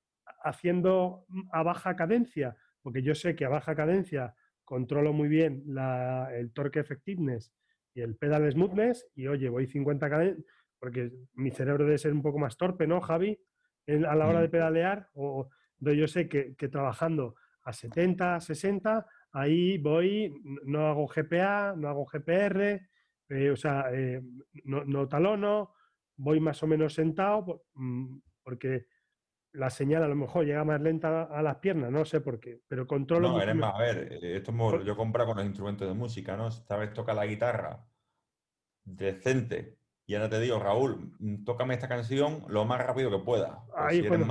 haciendo a baja cadencia, porque yo sé que a baja cadencia controlo muy bien el torque effectiveness y el pedal smoothness, y oye, voy 50 cadencias, porque mi cerebro debe ser un poco más torpe, ¿no, Javi? a la hora de mm. pedalear, o yo sé que, que trabajando a 70, 60, ahí voy, no hago GPA, no hago GPR, eh, o sea, eh, no, talono, voy más o menos sentado, mm, porque la señal a lo mejor llega más lenta a las piernas, no sé por qué, pero controlo... No, eres más, a ver, eh, esto yo compro con los instrumentos de música, ¿no? Esta vez toca la guitarra decente. Y ahora te digo, Raúl, mm, tócame esta canción lo más rápido que pueda. Ahí si pues,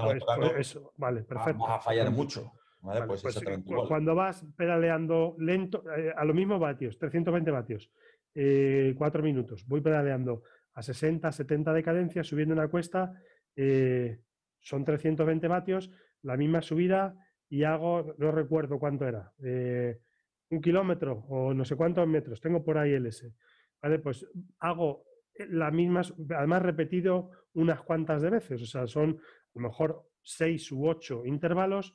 eso, vale, perfecto. Vas a fallar mucho. ¿Vale? pues, pues, cu- igual. cuando vas pedaleando lento, eh, a los mismos vatios, 320 vatios, 4 minutos, voy pedaleando a 60, 70 de cadencia, subiendo una cuesta, eh, son 320 vatios, la misma subida y hago, no recuerdo cuánto era, eh, un kilómetro o no sé cuántos metros, tengo por ahí el S. ¿vale? Pues hago la misma, su- además repetido unas cuantas de veces, o sea, son a lo mejor 6 u 8 intervalos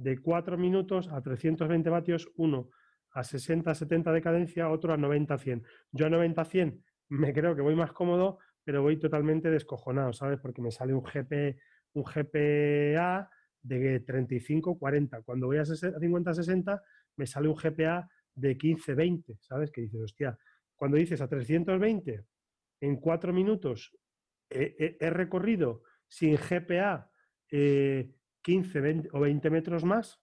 de 4 minutos a 320 vatios, uno a 60, 70 de cadencia, otro a 90, 100. Yo a 90, 100 me creo que voy más cómodo, pero voy totalmente descojonado, ¿sabes? Porque me sale un, GP, un GPA de 35, 40. Cuando voy a 60, 50, 60, me sale un GPA de 15, 20, ¿sabes? Que dices, hostia, cuando dices a 320 en 4 minutos he recorrido sin GPA eh, 15 20 o 20 metros más,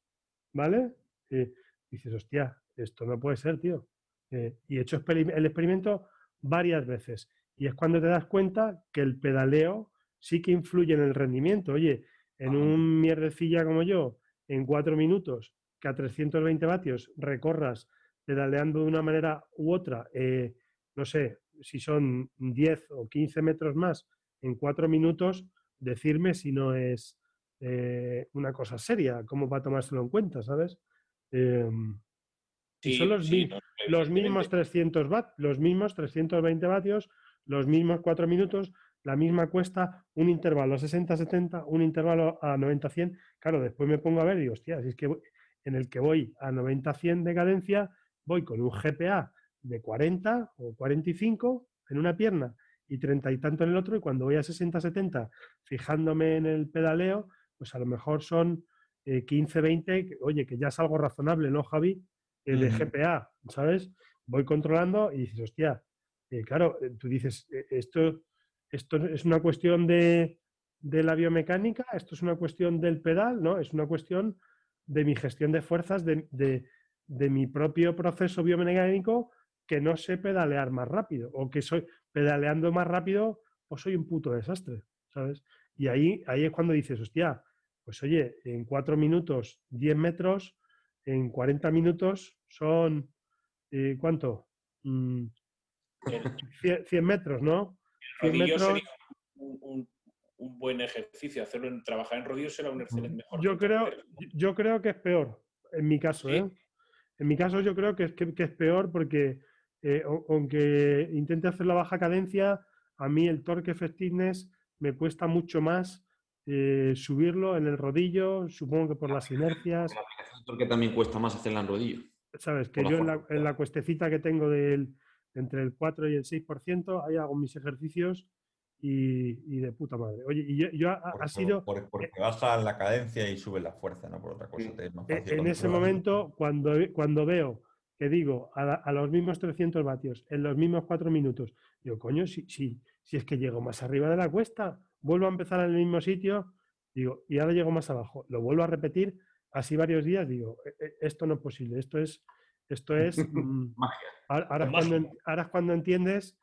¿vale? Eh, dices, hostia, esto no puede ser, tío. Eh, y he hecho el experimento varias veces. Y es cuando te das cuenta que el pedaleo sí que influye en el rendimiento. Oye, en Ajá. un mierdecilla como yo, en cuatro minutos, que a 320 vatios recorras pedaleando de una manera u otra, eh, no sé, si son 10 o 15 metros más en cuatro minutos, decirme si no es eh, una cosa seria, cómo va a tomárselo en cuenta, ¿sabes? Em, y son los, sí, no, los mismos 300 vat, los mismos 320 vatios, los mismos 4 minutos, la misma cuesta, un intervalo a 60-70, un intervalo a 90-100. Claro, después me pongo a ver y digo, hostia, si es que voy- en el que voy a 90-100 de cadencia, voy con un GPA de 40 o 45 en una pierna y 30 y tanto en el otro, y cuando voy a 60-70, fijándome en el pedaleo, pues a lo mejor son 15-20, que, oye, que ya es algo razonable, ¿no, Javi? Eh, de. GPA, ¿sabes? Voy controlando y dices, hostia, eh, claro, eh, tú dices, eh, esto, esto es una cuestión de, de la biomecánica, esto es una cuestión del pedal, ¿no? Es una cuestión de mi gestión de fuerzas, de, de- de mi propio proceso biomecánico, que no sé pedalear más rápido, o que soy pedaleando más rápido, o soy un puto desastre, ¿sabes? Y ahí, ahí es cuando dices, hostia, pues oye, en cuatro minutos, 10 metros, en 40 minutos son, eh, ¿cuánto? Mm, El- 100, 100 metros, ¿no? 100 rodillo metros. sería un, un- un buen ejercicio. Hacerlo en, trabajar en rodillos será un excelente mejor. Yo creo, yo creo que es peor, en mi caso, Sí. ¿eh? En mi caso yo creo que es, que, que es peor porque eh, aunque intente hacer la baja cadencia, a mí el torque effectiveness me cuesta mucho más eh, subirlo en el rodillo, supongo que por las inercias, Porque también cuesta más hacerla en rodillo. sabes, que Por la yo en la, en la cuestecita que tengo del, entre el 4 y el 6%, ahí hago mis ejercicios y, y de puta madre. Oye, y yo, yo ha, ha Por- sido... por- porque baja la cadencia y sube la fuerza, no por otra cosa. Te es más E- fácil En ese momento, cuando, cuando veo que digo a, la- a los mismos 300 vatios, en los mismos 4 minutos, digo, coño, si, si, si es que llego más arriba de la cuesta, vuelvo a empezar en el mismo sitio, digo, y ahora llego más abajo, lo vuelvo a repetir así varios días, digo, "E- e- esto no es posible, esto es, esto es, mm, Magia. ahora, es cuando, ahora es cuando entiendes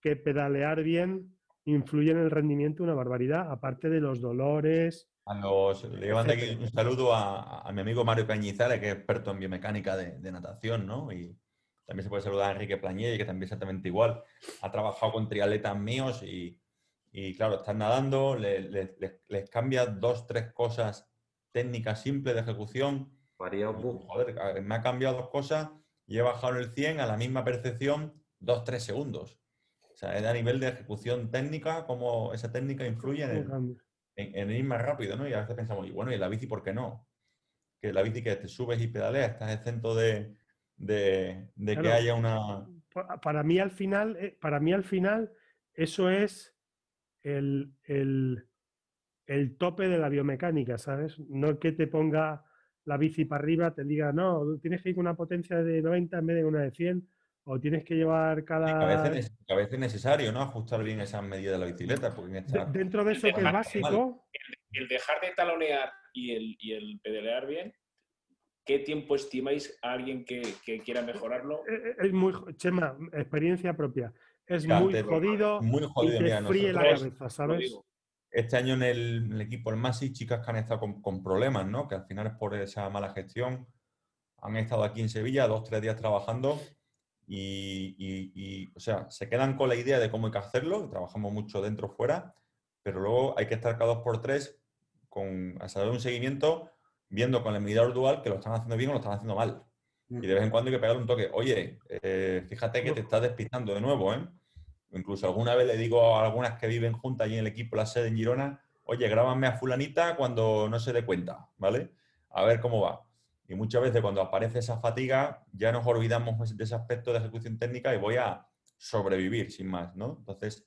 que pedalear bien influye en el rendimiento una barbaridad, aparte de los dolores. Los, le mando aquí un saludo a, a mi amigo Mario Cañizares, que es experto en biomecánica de, de natación, ¿no? Y también se puede saludar a Enrique Plañé, que también exactamente igual. Ha trabajado con triatletas míos y, y, claro, están nadando, le- le- les, les cambia dos, tres cosas técnicas simples de ejecución. Buf. joder, me ha cambiado dos cosas y he bajado en el 100 a la misma percepción dos, tres segundos. O sea, es a nivel de ejecución técnica, cómo esa técnica influye en el, en, en ir más rápido, ¿no? Y a veces pensamos, y bueno, ¿y la bici por qué no? Que la bici que te subes y pedaleas, estás exento de, de, de que haya una... pa- para mí al final, eh, para mí al final, eso es el, el- el tope de la biomecánica, ¿sabes? No que te ponga la bici para arriba, te diga, no, tienes que ir con una potencia de 90 en vez de una de 100, o tienes que llevar a cada... veces, a veces es necesario, ¿no? Ajustar bien esas medidas de la bicicleta, porque en De- esta- dentro de eso que es básico, El dejar de talonear y el, y el pedalear bien, ¿qué tiempo estimáis a alguien que, que quiera mejorarlo? eh, eh, es muy, Chema, experiencia propia, es muy te- jodido muy y jodido, te mira, fríe la cabeza, ¿sabes? este año en el, equipo, el Masi, chicas que han estado con, problemas, ¿no? Que al final es por esa mala gestión. Han estado aquí en Sevilla dos, tres días trabajando y, o sea, se quedan con la idea de cómo hay que hacerlo. Trabajamos mucho dentro, fuera, pero luego hay que estar cada dos por tres con, a saber un seguimiento, viendo con el medidor dual que lo están haciendo bien o lo están haciendo mal. Y de vez en cuando hay que pegarle un toque. Oye, eh, fíjate que te estás despistando de nuevo, ¿eh? Incluso alguna vez le digo a algunas que viven juntas allí en el equipo, la sede en Girona, oye, grábame a fulanita cuando no se dé cuenta, ¿vale? A ver cómo va. Y muchas veces cuando aparece esa fatiga, ya nos olvidamos de ese aspecto de ejecución técnica y voy a sobrevivir, sin más, ¿no? Entonces,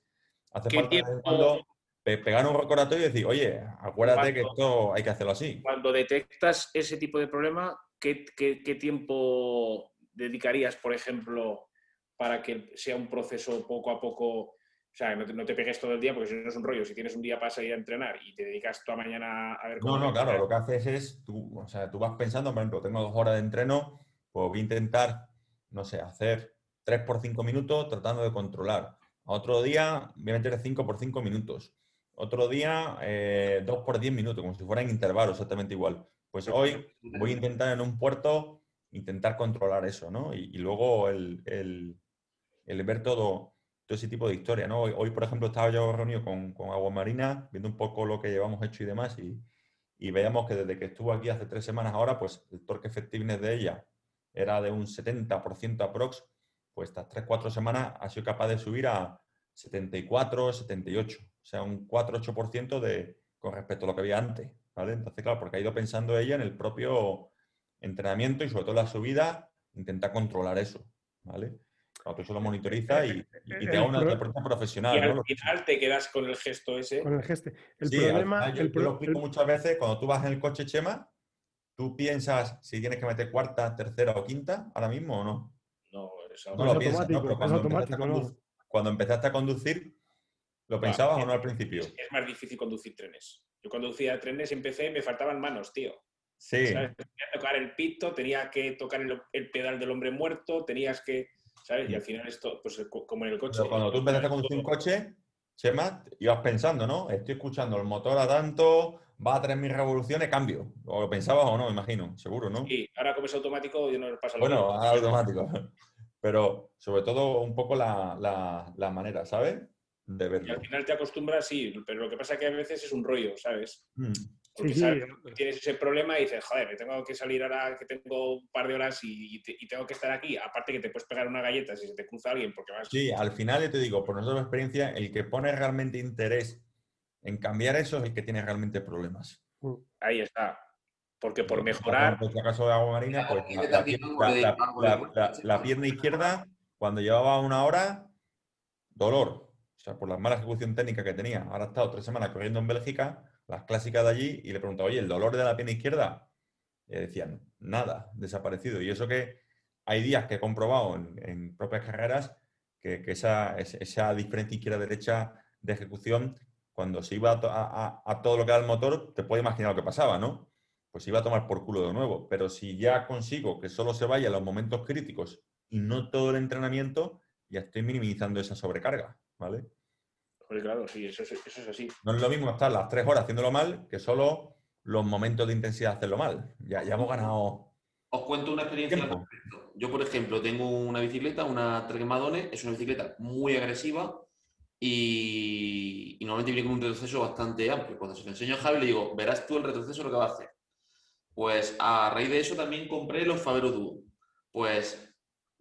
hace falta cuando pegar un recordatorio y decir, oye, acuérdate que esto hay que hacerlo así. Cuando detectas ese tipo de problema, ¿qué, qué tiempo dedicarías, por ejemplo, para que sea un proceso poco a poco, o sea, no te, no te, pegues todo el día porque si no es un rollo. Si tienes un día para salir a entrenar y te dedicas toda mañana a ver cómo... No, no, claro, lo que haces es, tú, o sea, tú vas pensando, por ejemplo, tengo dos horas de entreno, pues voy a intentar, no sé, hacer tres por cinco minutos tratando de controlar. Otro día voy a meter cinco por cinco minutos. Otro día, eh, dos por diez minutos, como si fuera en intervalo, exactamente igual. Pues hoy voy a intentar en un puerto intentar controlar eso, ¿no? Y, luego el, el ver todo, todo ese tipo de historia. ¿no? Hoy, por ejemplo, estaba yo reunido con, con Agua Marina, viendo un poco lo que llevamos hecho y demás, y, y veíamos que desde que estuvo aquí hace tres semanas ahora, pues el torque effectiveness de ella era de un 70% aprox, pues estas tres, cuatro semanas ha sido capaz de subir a 74, 78, o sea, un 4-8% de, con respecto a lo que había antes, ¿vale? Entonces, claro, porque ha ido pensando ella en el propio entrenamiento y sobre todo la subida, intenta controlar eso, ¿vale? Claro, tú eso lo monitoriza y, y te da una deporte profesional. Y al final te quedas con el gesto ese. Con el gesto. El sí, problema. yo, lo explico muchas veces, cuando tú vas en el coche Chema, tú piensas si tienes que meter cuarta, tercera o quinta ahora mismo o no. No, eso no lo piensas, ¿no? Pero cuando, empezaste cuando empezaste a conducir, ¿lo pensabas o no al principio? Es, es, más difícil conducir trenes. Yo conducía trenes y empecé me faltaban manos, tío. Sí. Tenía que tocar el pito, tenía que tocar el pedal del hombre muerto, tenías que ¿sabes? Y al final esto, pues como en el coche. Pero cuando tú empezaste a conducir un coche, Chema, ibas pensando, ¿no? Estoy escuchando el motor a tanto, va a 3.000 revoluciones, cambio. O lo pensabas o no, imagino, seguro, ¿no? Sí, ahora como es automático, yo no le pasa lo Bueno, ahora automático. Pero sobre todo un poco la, la, manera, ¿sabes? De verlo. Y al final te acostumbras, sí, pero lo que pasa es que a veces es un rollo, ¿sabes? Mm. Porque tienes ese problema y dices, joder, me tengo que salir ahora que tengo un par de horas y, tengo que estar aquí. Aparte que te puedes pegar una galleta si se te cruza alguien porque vas... Sí, al final yo te digo, por nuestra experiencia, el que pone realmente interés en cambiar eso es el que tiene realmente problemas. Mm. Ahí está. Porque por mejorar... En el caso de agua marina, pues la, pierna izquierda, cuando llevaba una hora, dolor. O sea, por la mala ejecución técnica que tenía. Ahora ha estado tres semanas corriendo en Bélgica las clásicas de allí, y le preguntaba, oye, ¿el dolor de la pierna izquierda? Y decían, nada, desaparecido. Y eso que hay días que he comprobado en, propias carreras que, esa, esa, diferencia izquierda-derecha de ejecución, cuando se iba a, todo lo que era el motor, te puedes imaginar lo que pasaba, ¿no? Pues iba a tomar por culo de nuevo. Pero si ya consigo que solo se vaya en los momentos críticos y no todo el entrenamiento, ya estoy minimizando esa sobrecarga, ¿vale? Claro, sí, eso es, así. No es lo mismo estar las tres horas haciéndolo mal que solo los momentos de intensidad hacerlo mal. Ya, ya hemos ganado. Os cuento una experiencia. Yo, por ejemplo, tengo una bicicleta, una Trek Madone, es una bicicleta muy agresiva y, normalmente viene con un retroceso bastante amplio. Cuando se lo enseño a Javi, le digo, verás tú el retroceso lo que va a hacer. Pues a raíz de eso también compré los Favero Duo. Pues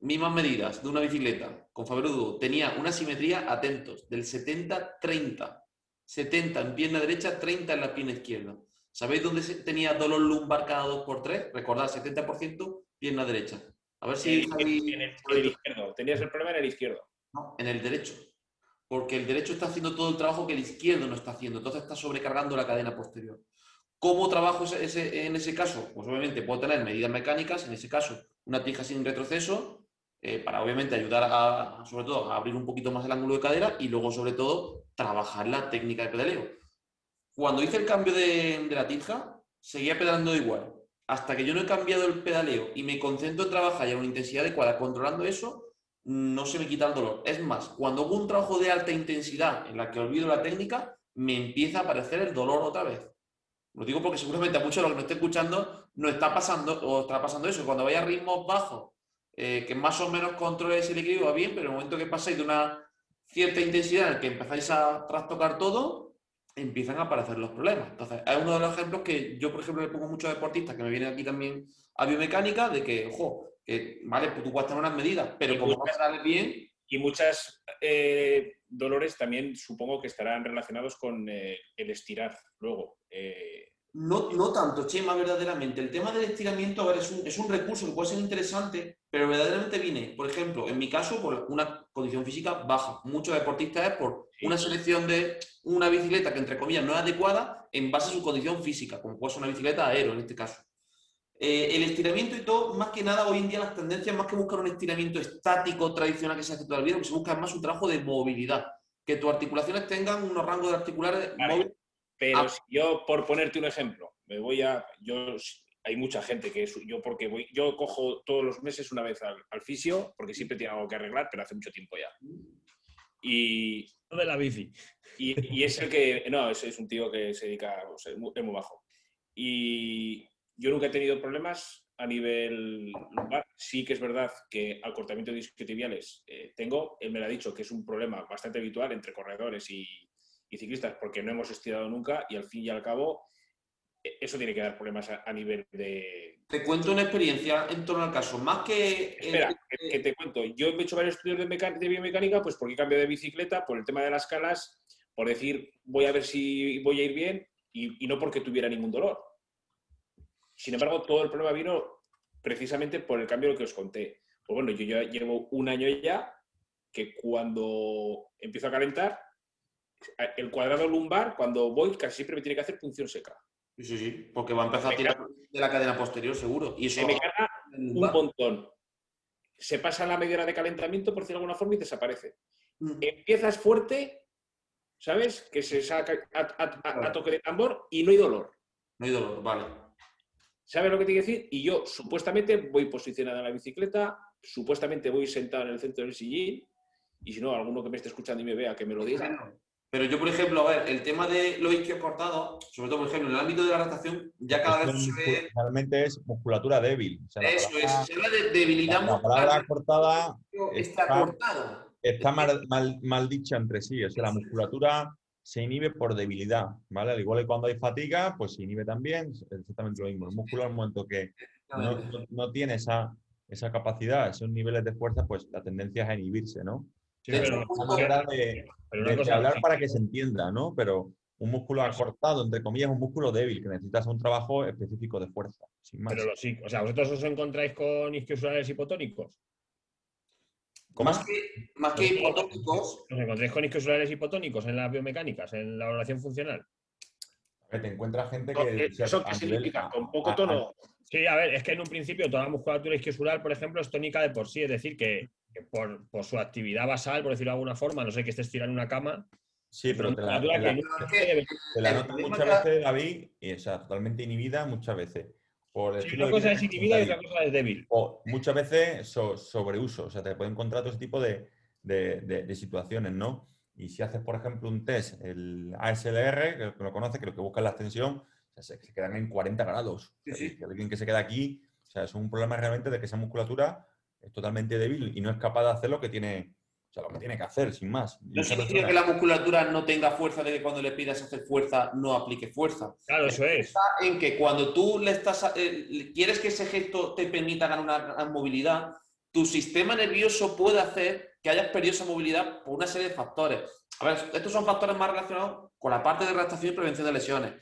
mismas medidas de una bicicleta con Duo, tenía una simetría, atentos, del 70-30. 70 en pierna derecha, 30 en la pierna izquierda. ¿Sabéis dónde tenía dolor lumbar cada 2x3? Recordad, 70% pierna derecha. A ver si... En, el, izquierdo. Tenías el problema en el izquierdo. No, en el derecho. Porque el derecho está haciendo todo el trabajo que el izquierdo no está haciendo. Entonces está sobrecargando la cadena posterior. ¿Cómo trabajo ese, en ese caso? Pues obviamente puedo tener medidas mecánicas, en ese caso una tija sin retroceso, eh, para obviamente ayudar a, sobre todo, a abrir un poquito más el ángulo de cadera y luego, sobre todo, trabajar la técnica de pedaleo. Cuando hice el cambio de, la tija, seguía pedalando igual. Hasta que yo no he cambiado el pedaleo y me concentro en trabajar ya a una intensidad adecuada controlando eso, no se me quita el dolor. Es más, cuando hago un trabajo de alta intensidad en la que olvido la técnica, me empieza a aparecer el dolor otra vez. Lo digo porque seguramente a muchos de los que me estén escuchando no está pasando o está pasando eso. Cuando vaya a ritmos bajos, eh, que más o menos controles el equilibrio va bien, pero en el momento que pasáis de una cierta intensidad en el que empezáis a trastocar todo, empiezan a aparecer los problemas. Entonces, es uno de los ejemplos que yo, por ejemplo, le pongo a muchos deportistas que me vienen aquí también a biomecánica, de que, ojo, que, vale, pues tú puedes tener unas medidas, pero como muchas, no bien... Y muchos eh, dolores también supongo que estarán relacionados con eh, el estirar luego. Eh, no, no tanto, Chema, verdaderamente. El tema del estiramiento, un, es un recurso que puede ser interesante, pero verdaderamente viene, por ejemplo, en mi caso, por una condición física baja. Muchos deportistas es por una selección de una bicicleta que, entre comillas, no es adecuada en base a su condición física, como puede ser una bicicleta aero en este caso. Eh, el estiramiento y todo, más que nada, hoy en día las tendencias, más que buscar un estiramiento estático tradicional que se hace toda la vida, lo que se busca es más un trabajo de movilidad. Que tus articulaciones tengan unos rangos de articulares móviles. Pero ah. si yo, por ponerte un ejemplo, me voy a. Yo hay mucha gente que yo porque voy, yo cojo todos los meses una vez al, fisio, porque siempre tengo algo que arreglar, pero hace mucho tiempo ya. Y. de la bici. Y, es el que. No, es, es, un tío que se dedica. es, muy, bajo. Y yo nunca he tenido problemas a nivel lumbar. Sí que es verdad que acortamiento de isquiotibiales eh, tengo. Él me lo ha dicho que es un problema bastante habitual entre corredores y, y ciclistas porque no hemos estirado nunca y al fin y al cabo e, eso tiene que dar problemas a, nivel de... Te cuento una experiencia en torno al caso, más que... Espera, que, te cuento. Yo he hecho varios estudios de, biomecánica, pues porque he cambiado de bicicleta, por el tema de las calas, por decir, voy a ver si voy a ir bien y, no porque tuviera ningún dolor. Sin embargo, todo el problema vino precisamente por el cambio que os conté. Pues bueno, yo ya llevo un año ya que cuando empiezo a calentar, el cuadrado lumbar, cuando voy, casi siempre me tiene que hacer punción seca. Sí, sí, sí, porque va a empezar a tirar de la cadena posterior, seguro. Y se me carga un montón. Se pasa la media hora de calentamiento, por decirlo de alguna forma, y desaparece. Mm. Empiezas fuerte, ¿sabes? Que se saca a, toque de tambor y no hay dolor. No hay dolor, vale. ¿Sabes lo que te quiero decir? Y yo supuestamente voy posicionada en la bicicleta, supuestamente voy sentado en el centro del sillín, y si no, alguno que me esté escuchando y me vea que me lo diga. Pero yo, por ejemplo, a ver, el tema de los isquios cortados, sobre todo, por ejemplo, en el ámbito de la adaptación, ya cada vez se ve... Realmente es musculatura débil. Eso es, se habla de debilidad la, muscular. La palabra cortada está, cortada. Está mal, mal, dicha entre sí. O sea, la musculatura se inhibe por debilidad, ¿vale? Al igual que cuando hay fatiga, pues se inhibe también, exactamente lo mismo. El músculo, al momento que no, no, tiene esa, esa capacidad, esos niveles de fuerza, pues la tendencia es a inhibirse, ¿no? Sí, pero, de, hablar para que se entienda, ¿no? Pero un músculo acortado, entre comillas, es un músculo débil, que necesitas un trabajo específico de fuerza, sin más. Pero sí, o sea, ¿vosotros os encontráis con isquiosulares hipotónicos? ¿Cómo? Más que, más que hipotónicos. ¿Os encontráis con isquiosulares hipotónicos en las biomecánicas, en la valoración funcional? Te encuentras gente que... ¿Eso qué significa? ¿Con poco tono? Sí, a ver, es que en un principio toda la musculatura isquiosular, por ejemplo, es tónica de por sí, es decir, que por, su actividad basal, por decirlo de alguna forma, no sé que estés tirando una cama. Sí, pero te la, nota muchas veces, David, y o sea, totalmente inhibida muchas veces. Por sí, una cosa es inhibida y otra cosa es débil. O muchas veces sobreuso, o sea, te puede encontrar todo ese tipo de, de, situaciones, ¿no? Y si haces, por ejemplo, un test, el ASLR, que lo conoces, que lo que busca es la extensión, se, quedan en 40 grados. Si alguien que se queda aquí, o sea, es un problema realmente de que esa musculatura es totalmente débil y no es capaz de hacer lo que tiene, o sea, lo que, tiene que hacer, sin más. No significa que la musculatura no tenga fuerza de que cuando le pidas hacer fuerza no aplique fuerza. Claro, eso es. Está en que cuando tú le estás eh, quieres que ese gesto te permita ganar una gran movilidad, tu sistema nervioso puede hacer que hayas perdido esa movilidad por una serie de factores. A ver, estos son factores más relacionados con la parte de redactación y prevención de lesiones.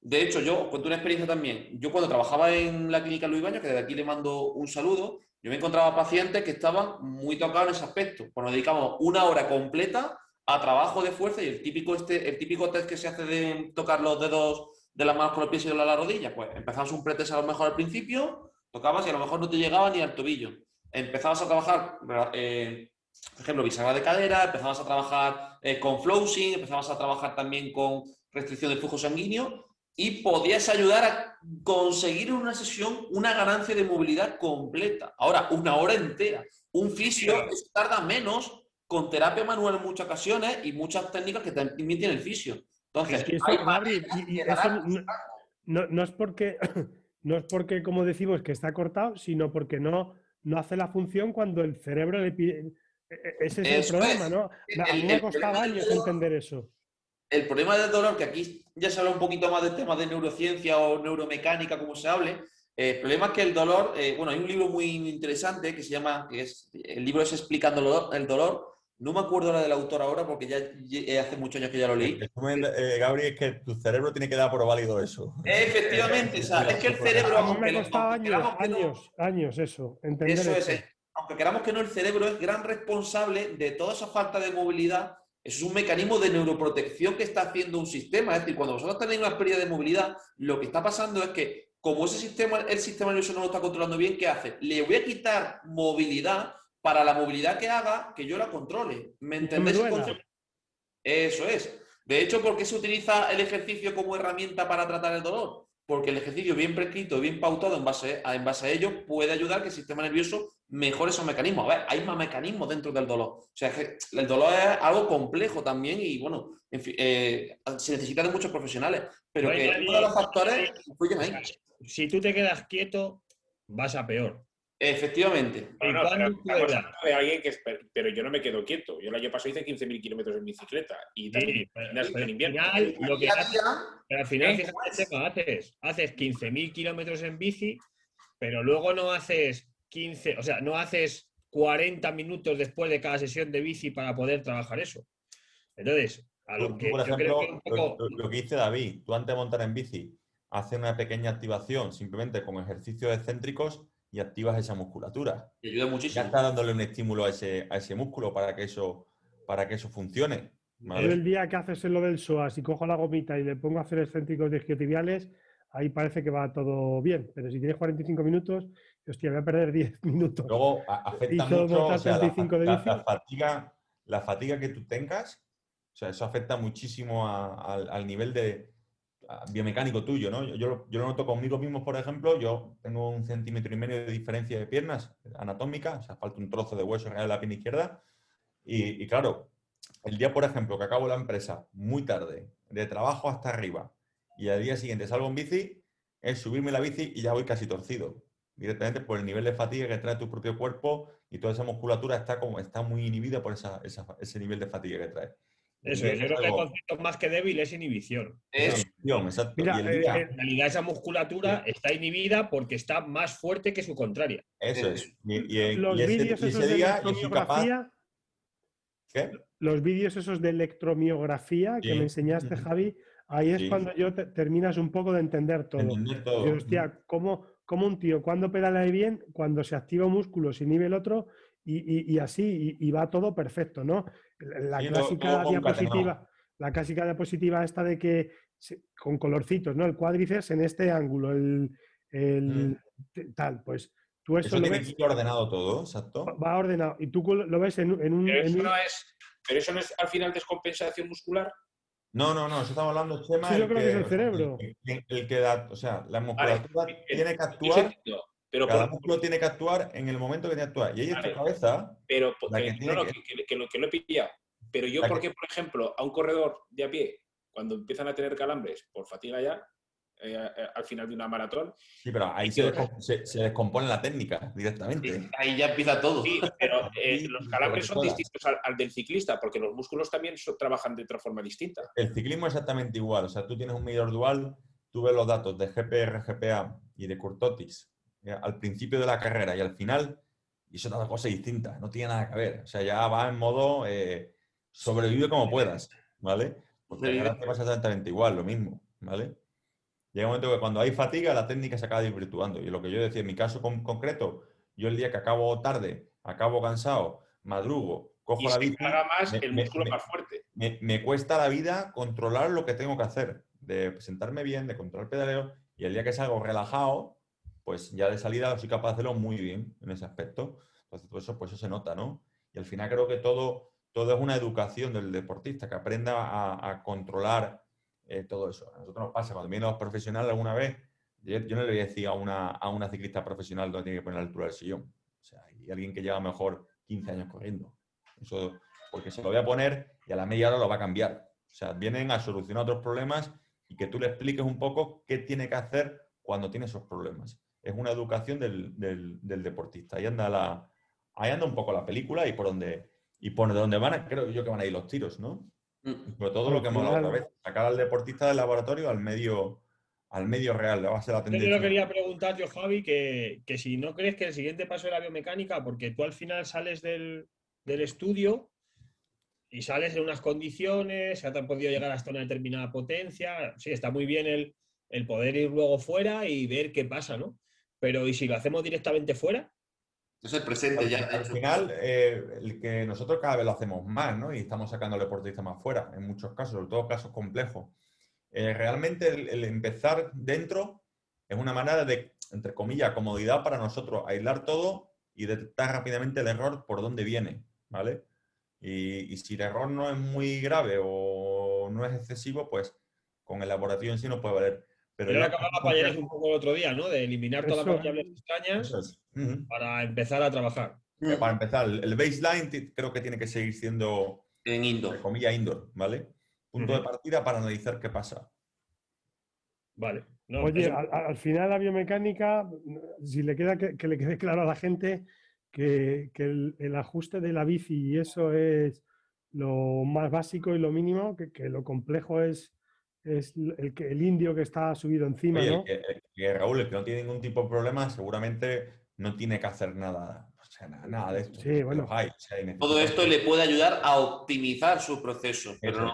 De hecho, yo cuento una experiencia también. Yo cuando trabajaba en la clínica Luis Baño, que desde aquí le mando un saludo, yo me encontraba pacientes que estaban muy tocados en ese aspecto. Pues nos dedicamos una hora completa a trabajo de fuerza y el típico, este, el típico test que se hace de tocar los dedos de las manos con los pies y de la rodilla, pues empezabas un pretest a lo mejor al principio, tocabas y a lo mejor no te llegaba ni al tobillo. Empezabas a trabajar, eh, por ejemplo, bisagra de cadera, empezabas a trabajar eh, con flowsing, empezabas a trabajar también con restricción del flujo sanguíneo y podías ayudar a conseguir en una sesión una ganancia de movilidad completa. Ahora, una hora entera. Un fisio tarda menos con terapia manual en muchas ocasiones y muchas técnicas que también tiene el fisio. Entonces, Es que eso, hay y- eso no, no- no es porque, no es porque, como decimos, que está cortado, sino porque no, no hace la función cuando el cerebro le pide. e- e- Ese es Eso el problema, es. ¿no? A mí me del años entender eso. El problema del dolor, que aquí ya se habla un poquito más del tema de neurociencia o neuromecánica, como se hable. eh, el problema es que el dolor, eh, bueno, hay un libro muy interesante que se llama, que es, el libro es Explicando el dolor, el dolor. No me acuerdo la del autor ahora porque ya, ya hace muchos años que ya lo leí. El resumen, eh, Gabri, es que tu cerebro tiene que dar por válido eso. Efectivamente, o sea, es que el cerebro, A mí me aunque, ha lo- costado aunque años, queramos que no- años, años eso, entender Eso es, eso. eh, aunque queramos que no, el cerebro es gran responsable de toda esa falta de movilidad. Eso es un mecanismo de neuroprotección que está haciendo un sistema. Es decir, cuando vosotros tenéis una pérdida de movilidad, lo que está pasando es que, como ese sistema, el sistema nervioso no lo está controlando bien, ¿qué hace? Le voy a quitar movilidad para la movilidad que haga que yo la controle. ¿Me entendéis? Eso es. De hecho, ¿por qué se utiliza el ejercicio como herramienta para tratar el dolor? Porque el ejercicio bien prescrito, bien pautado en base a, en base a ello, puede ayudar que el sistema nervioso mejore esos mecanismos. A ver, hay más mecanismos dentro del dolor. O sea, es que el dolor es algo complejo también y, bueno, en fin, eh, se necesita de muchos profesionales. Pero No que nadie- uno de los factores influyen ahí. Si tú te quedas quieto, vas a peor. Efectivamente. ¿Y No, no, cuándo pero estamos pueda? hablando de alguien que es- pero yo no me quedo quieto. Yo el año pasado hice 15.000 kilómetros en bicicleta y también Sí, pero, gimnasio pero en al invierno. final, lo que Día a haces- día, pero al final, ¿Eh? fíjate haces, haces 15.000 kilómetros en bici, pero luego no haces 15, o sea, no haces 40 minutos después de cada sesión de bici para poder trabajar eso. Entonces, a lo tú, que por yo creo ejemplo, que un poco... lo, que dice David, tú antes de montar en bici, haces una pequeña activación simplemente con ejercicios excéntricos y activas esa musculatura. que ayuda Ya muchísimo. estás dándole un estímulo a ese, a ese músculo para que eso, para que eso funcione. Yo el día que haces lo del SOAS y cojo la gomita y le pongo a hacer excéntricos de isquiotibiales, ahí parece que va todo bien. Pero si tienes 45 minutos, hostia, voy a perder 10 minutos. Luego afecta mucho o sea, la, 35 de la- bici. la fatiga, la fatiga que tú tengas, o sea, eso afecta muchísimo a- al, al nivel de a- biomecánico tuyo, ¿no? Yo, yo lo- yo lo noto conmigo mismo, por ejemplo, yo tengo un centímetro y medio de diferencia de piernas anatómica, o sea, falta un trozo de hueso de la pierna izquierda. Y, y claro, el día, por ejemplo, que acabo la empresa muy tarde, de trabajo hasta arriba, y al día siguiente salgo en bici, es subirme la bici y ya voy casi torcido directamente por el nivel de fatiga que trae tu propio cuerpo y toda esa musculatura está como está muy inhibida por esa, esa- ese nivel de fatiga que trae. Eso es, yo creo que el concepto más que débil es inhibición. Es- inhibición, exacto. Mira, y el eh, día- eh, En realidad esa musculatura está inhibida porque está más fuerte que su contraria. eso es. Y, y- Los y ese, vídeos y ese esos de día electromiografía, ¿Qué? los vídeos esos de electromiografía que me enseñaste, Javi, ahí es Sí. cuando yo te- terminas un poco de entender todo. Entender todo. Hostia, ¿cómo, cómo un tío cuando pedala bien, cuando se activa un músculo, se inhibe el otro y, y- y así, y, y va todo perfecto, ¿no? La clásica diapositiva, la clásica diapositiva esta de que se- con colorcitos, ¿no? El cuádriceps en este ángulo, el, el t- tal, pues tú eso, Eso lo tiene ves, que ir ordenado todo, exacto. va ordenado y tú lo ves en, un- en un... Pero en eso un- no es, pero eso no es al final descompensación muscular. No, no, no, eso estamos hablando, Chema. Sí, yo creo que es el cerebro. El, el que da, o sea, la musculatura Vale, tiene que actuar, entiendo, pero, cada por- músculo tiene que actuar en el momento que tiene que actuar. Y ahí está Vale. tu cabeza, pero la que, que no, no, que- que, que- que lo, que lo he pillado. Pero yo, La ¿por que- qué, por ejemplo, a un corredor de a pie, cuando empiezan a tener calambres por fatiga ya, eh, eh, al final de una maratón, sí, pero ahí se, descom- se- se descompone la técnica directamente. Ahí ya empieza todo. sí, pero eh, los calambres son distintos al, al del ciclista, porque los músculos también so- trabajan de otra forma distinta. El ciclismo es exactamente igual. O sea, tú tienes un medidor dual, tú ves los datos de GPR, GPA y de Curtotis eh, al principio de la carrera y al final, y eso es otra cosa distinta, no tiene nada que ver. O sea, ya va en modo eh, sobrevive como puedas, ¿vale? Porque ahora te pasa exactamente igual, lo mismo, ¿vale? Llega un momento que cuando hay fatiga, la técnica se acaba desvirtuando. Y lo que yo decía, en mi caso con- concreto, yo el día que acabo tarde, acabo cansado, madrugo, cojo Y la se bici, más me- el músculo me- más fuerte. me, me cuesta la vida controlar lo que tengo que hacer, de sentarme bien, de controlar el pedaleo, y el día que salgo relajado, pues ya de salida soy capaz de hacerlo muy bien en ese aspecto. Entonces, todo eso, pues eso se nota, ¿no? Y al final creo que todo, todo es una educación del deportista, que aprenda a, a controlar eh, todo eso. A nosotros nos pasa, cuando vienen los profesionales alguna vez, yo, no le voy a decir a una, a una ciclista profesional dónde tiene que poner la altura del sillón. O sea, hay alguien que lleva mejor 15 años corriendo. Eso, porque se lo voy a poner y a la media hora lo va a cambiar. O sea, vienen a solucionar otros problemas y que tú le expliques un poco qué tiene que hacer cuando tiene esos problemas. Es una educación del, deportista. Ahí anda, la, ahí anda un poco la película y por donde, y por donde van, creo yo que van a ir los tiros, ¿no? Mm. Pero todo lo que hemos hablado otra vez, sacar al deportista del laboratorio al medio, al medio real, va a ser la tendencia. Yo quería preguntar yo, Javi, que, si no crees que el siguiente paso es la biomecánica, porque tú al final sales del, estudio y sales en unas condiciones, ya te han podido llegar hasta una determinada potencia, sí, está muy bien el, el poder ir luego fuera y ver qué pasa, ¿no? Pero ¿y si lo hacemos directamente fuera? Es el presente ya. Al final, eh, el que nosotros cada vez lo hacemos más, ¿no? Y estamos sacando al deportista más fuera, en muchos casos, sobre todo casos complejos. Eh, realmente el, empezar dentro es una manera de, entre comillas, comodidad para nosotros, aislar todo y detectar rápidamente el error por dónde viene, ¿vale? Y, si el error no es muy grave o no es excesivo, pues con el laboratorio en sí no puede valer. Pero ya acababa para un poco el otro día, ¿no? De eliminar todas las variables extrañas para empezar a trabajar. Para empezar, el baseline creo que tiene que seguir siendo en indoor. Comilla indoor, ¿vale? Punto de partida para analizar qué pasa. Vale. Oye, al, final la biomecánica, si le queda que, le quede claro a la gente que, el, ajuste de la bici y eso es lo más básico y lo mínimo, que lo complejo es es el, que, el indio que está subido encima, ¿no? que, Raúl, el que no tiene ningún tipo de problema, seguramente no tiene que hacer nada, o sea, nada de esto. Sí, bueno. Todo esto le puede ayudar a optimizar su proceso, pero no,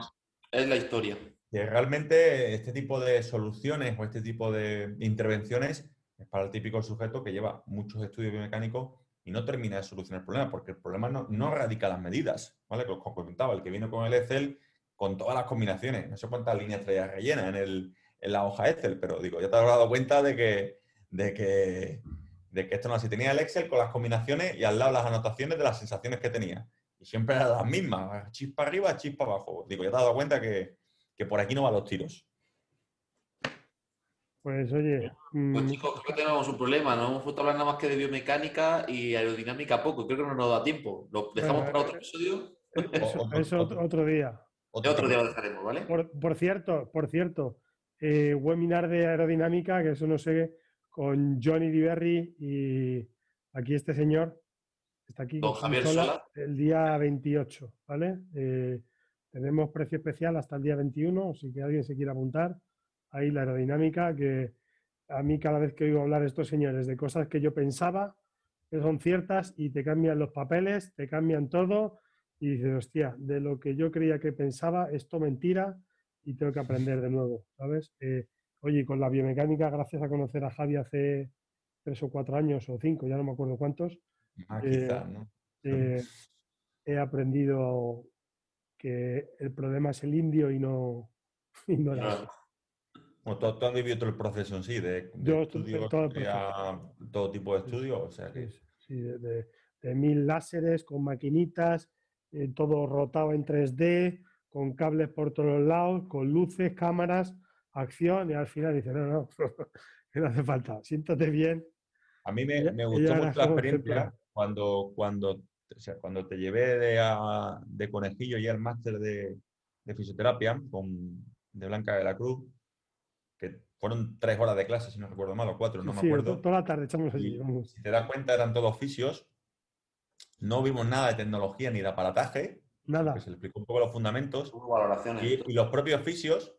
es la historia. Que realmente este tipo de soluciones o este tipo de intervenciones es para el típico sujeto que lleva muchos estudios biomecánicos y no termina de solucionar el problema, porque el problema no, no radica en las medidas, ¿vale? Como comentaba, el que viene con el Excel con todas las combinaciones. No sé cuántas líneas traía rellena en, el, en la hoja Excel, pero digo, ya te has dado cuenta de que, de que, de que esto no así. Tenía el Excel con las combinaciones y al lado las anotaciones de las sensaciones que tenía. Y siempre eran las mismas, chispa arriba, chispa abajo. Digo, ya te has dado cuenta que, que por aquí no van los tiros. Pues oye. Pues mm, chicos, creo que tenemos un problema. No hemos puesto hablar nada más que de biomecánica y aerodinámica poco. Creo que no nos da tiempo. ¿Lo dejamos para otro episodio? Eso, otro día. Otro, día lo dejaremos, ¿vale? Por, cierto, por cierto, eh, webinar de aerodinámica, que eso no sé, con Johnny Diverry y aquí este señor, está aquí, el día 28, ¿vale? Eh, tenemos precio especial hasta el día 21, si que alguien se quiere apuntar. Ahí la aerodinámica, que a mí cada vez que oigo hablar de estos señores de cosas que yo pensaba que son ciertas y te cambian los papeles, te cambian todo y dices, hostia, de lo que yo creía que pensaba, esto mentira y tengo que aprender de nuevo, ¿sabes? Eh, oye, con la biomecánica, gracias a conocer a Javi hace tres o cuatro años o cinco, ya no me acuerdo cuántos, ah, quizá, ¿no? Eh, he aprendido que el problema es el indio y no, y no la... Bueno, ¿tú, has vivido todo el proceso en sí, de, Yo, todo, todo, tipo de estudios, o sea que... Sí, de, de, mil láseres con maquinitas, eh, todo rotado en 3D, con cables por todos lados, con luces, cámaras, acción, y al final dice, no, no, no hace falta, siéntate bien. A mí me, gustó mucho la experiencia cuando, cuando, cuando te llevé de, de conejillo y el máster de, fisioterapia con, de Blanca de la Cruz, que fueron tres horas de clase, si no recuerdo mal, o cuatro, no me acuerdo. Toda la tarde echamos allí. Si te das cuenta, eran todos fisios no vimos nada de tecnología ni de aparataje. Nada. se le explicó un poco los fundamentos. Y, y, los propios fisios,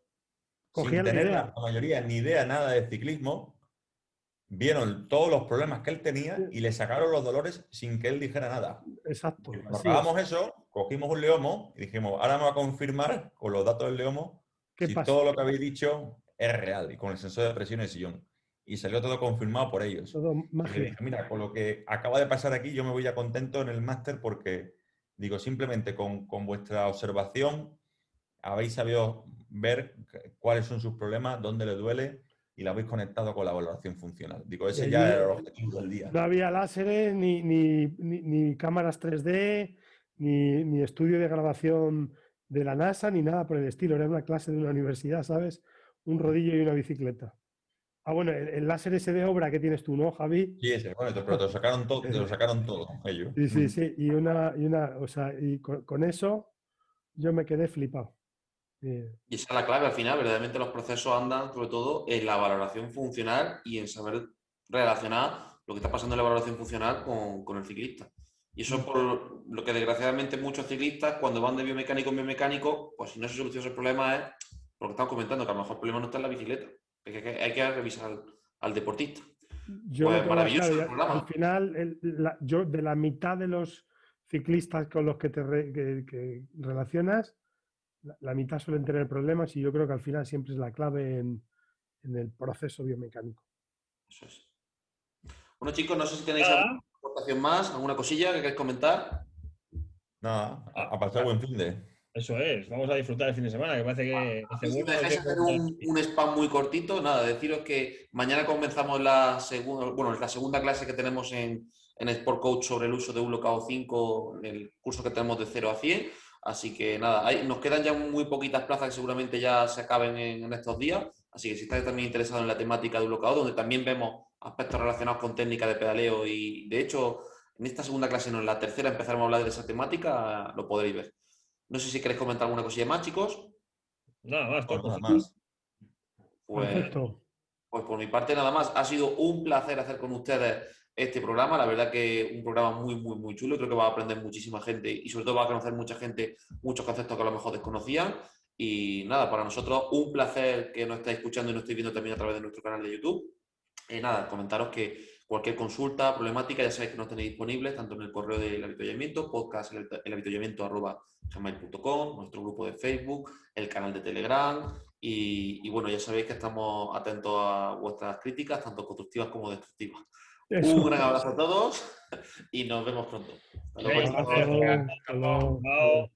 sin tener la, mayoría ni idea nada de ciclismo, vieron todos los problemas que él tenía y le sacaron los dolores sin que él dijera nada. Exacto. Acabamos eso, cogimos un leomo y dijimos, ahora me va a confirmar con los datos del leomo si todo lo que habéis dicho es real y con el sensor de presión en el sillón y salió todo confirmado por ellos. Todo dije, mira, con lo que acaba de pasar aquí, yo me voy ya contento en el máster porque, digo, simplemente con, vuestra observación habéis sabido ver cuáles son sus problemas, dónde le duele y la habéis conectado con la valoración funcional. Digo, ese ya era el objetivo del día. No había láseres, ni, ni, cámaras 3D, ni, ni estudio de grabación de la NASA, ni nada por el estilo. Era una clase de una universidad, ¿sabes? Un rodillo y una bicicleta. Ah, bueno, el, láser ese de obra que tienes tú, ¿no, Javi? Sí, ese, bueno, pero te lo sacaron, todo, te lo sacaron todo ellos. Sí, sí, sí. Y una, y una, o sea, y con, eso yo me quedé flipado. Y esa es la clave al final, verdaderamente los procesos andan sobre todo en la valoración funcional y en saber relacionar lo que está pasando en la valoración funcional con, el ciclista. Y eso es por lo que desgraciadamente muchos ciclistas cuando van de biomecánico en biomecánico, pues si no se soluciona el problema es lo que estamos comentando, que a lo mejor el problema no está en la bicicleta, hay que revisar al, deportista. Yo pues maravilloso Al final, yo de la mitad de los ciclistas con los que te relacionas, la, mitad suelen tener problemas y yo creo que al final siempre es la clave en, el proceso biomecánico. Eso es. Bueno, chicos, no sé si tenéis alguna aportación más, alguna cosilla que queréis comentar. Nada, a pasar buen fin de. Eso es, vamos a disfrutar el fin de semana, que parece que... si me dejáis hacer un, un, spam muy cortito, nada, deciros que mañana comenzamos la segunda, bueno, la segunda clase que tenemos en, en Sport Coach sobre el uso de un locao 5, el curso que tenemos de 0 a 100. Así que nada, nos quedan ya muy poquitas plazas que seguramente ya se acaben en, estos días. Así que si estáis también interesados en la temática de un locao, donde también vemos aspectos relacionados con técnica de pedaleo y de hecho en esta segunda clase, no en la tercera, empezaremos a hablar de esa temática, lo podréis ver. No sé si queréis comentar alguna cosilla más, chicos. Nada más, nada más. Pues, pues por mi parte nada más. Ha sido un placer hacer con ustedes este programa. La verdad que un programa muy, muy, muy chulo. Creo que va a aprender muchísima gente y sobre todo va a conocer mucha gente muchos conceptos que a lo mejor desconocían. Y nada, para nosotros un placer que nos estáis escuchando y nos estáis viendo también a través de nuestro canal de YouTube. Y nada, comentaros que cualquier consulta, problemática, ya sabéis que nos tenéis disponibles tanto en el correo del avituallamiento, podcast el arroba gmail.com, nuestro grupo de Facebook, el canal de Telegram y, y, bueno, ya sabéis que estamos atentos a vuestras críticas, tanto constructivas como destructivas. Un gran abrazo a todos y nos vemos pronto. Hasta luego.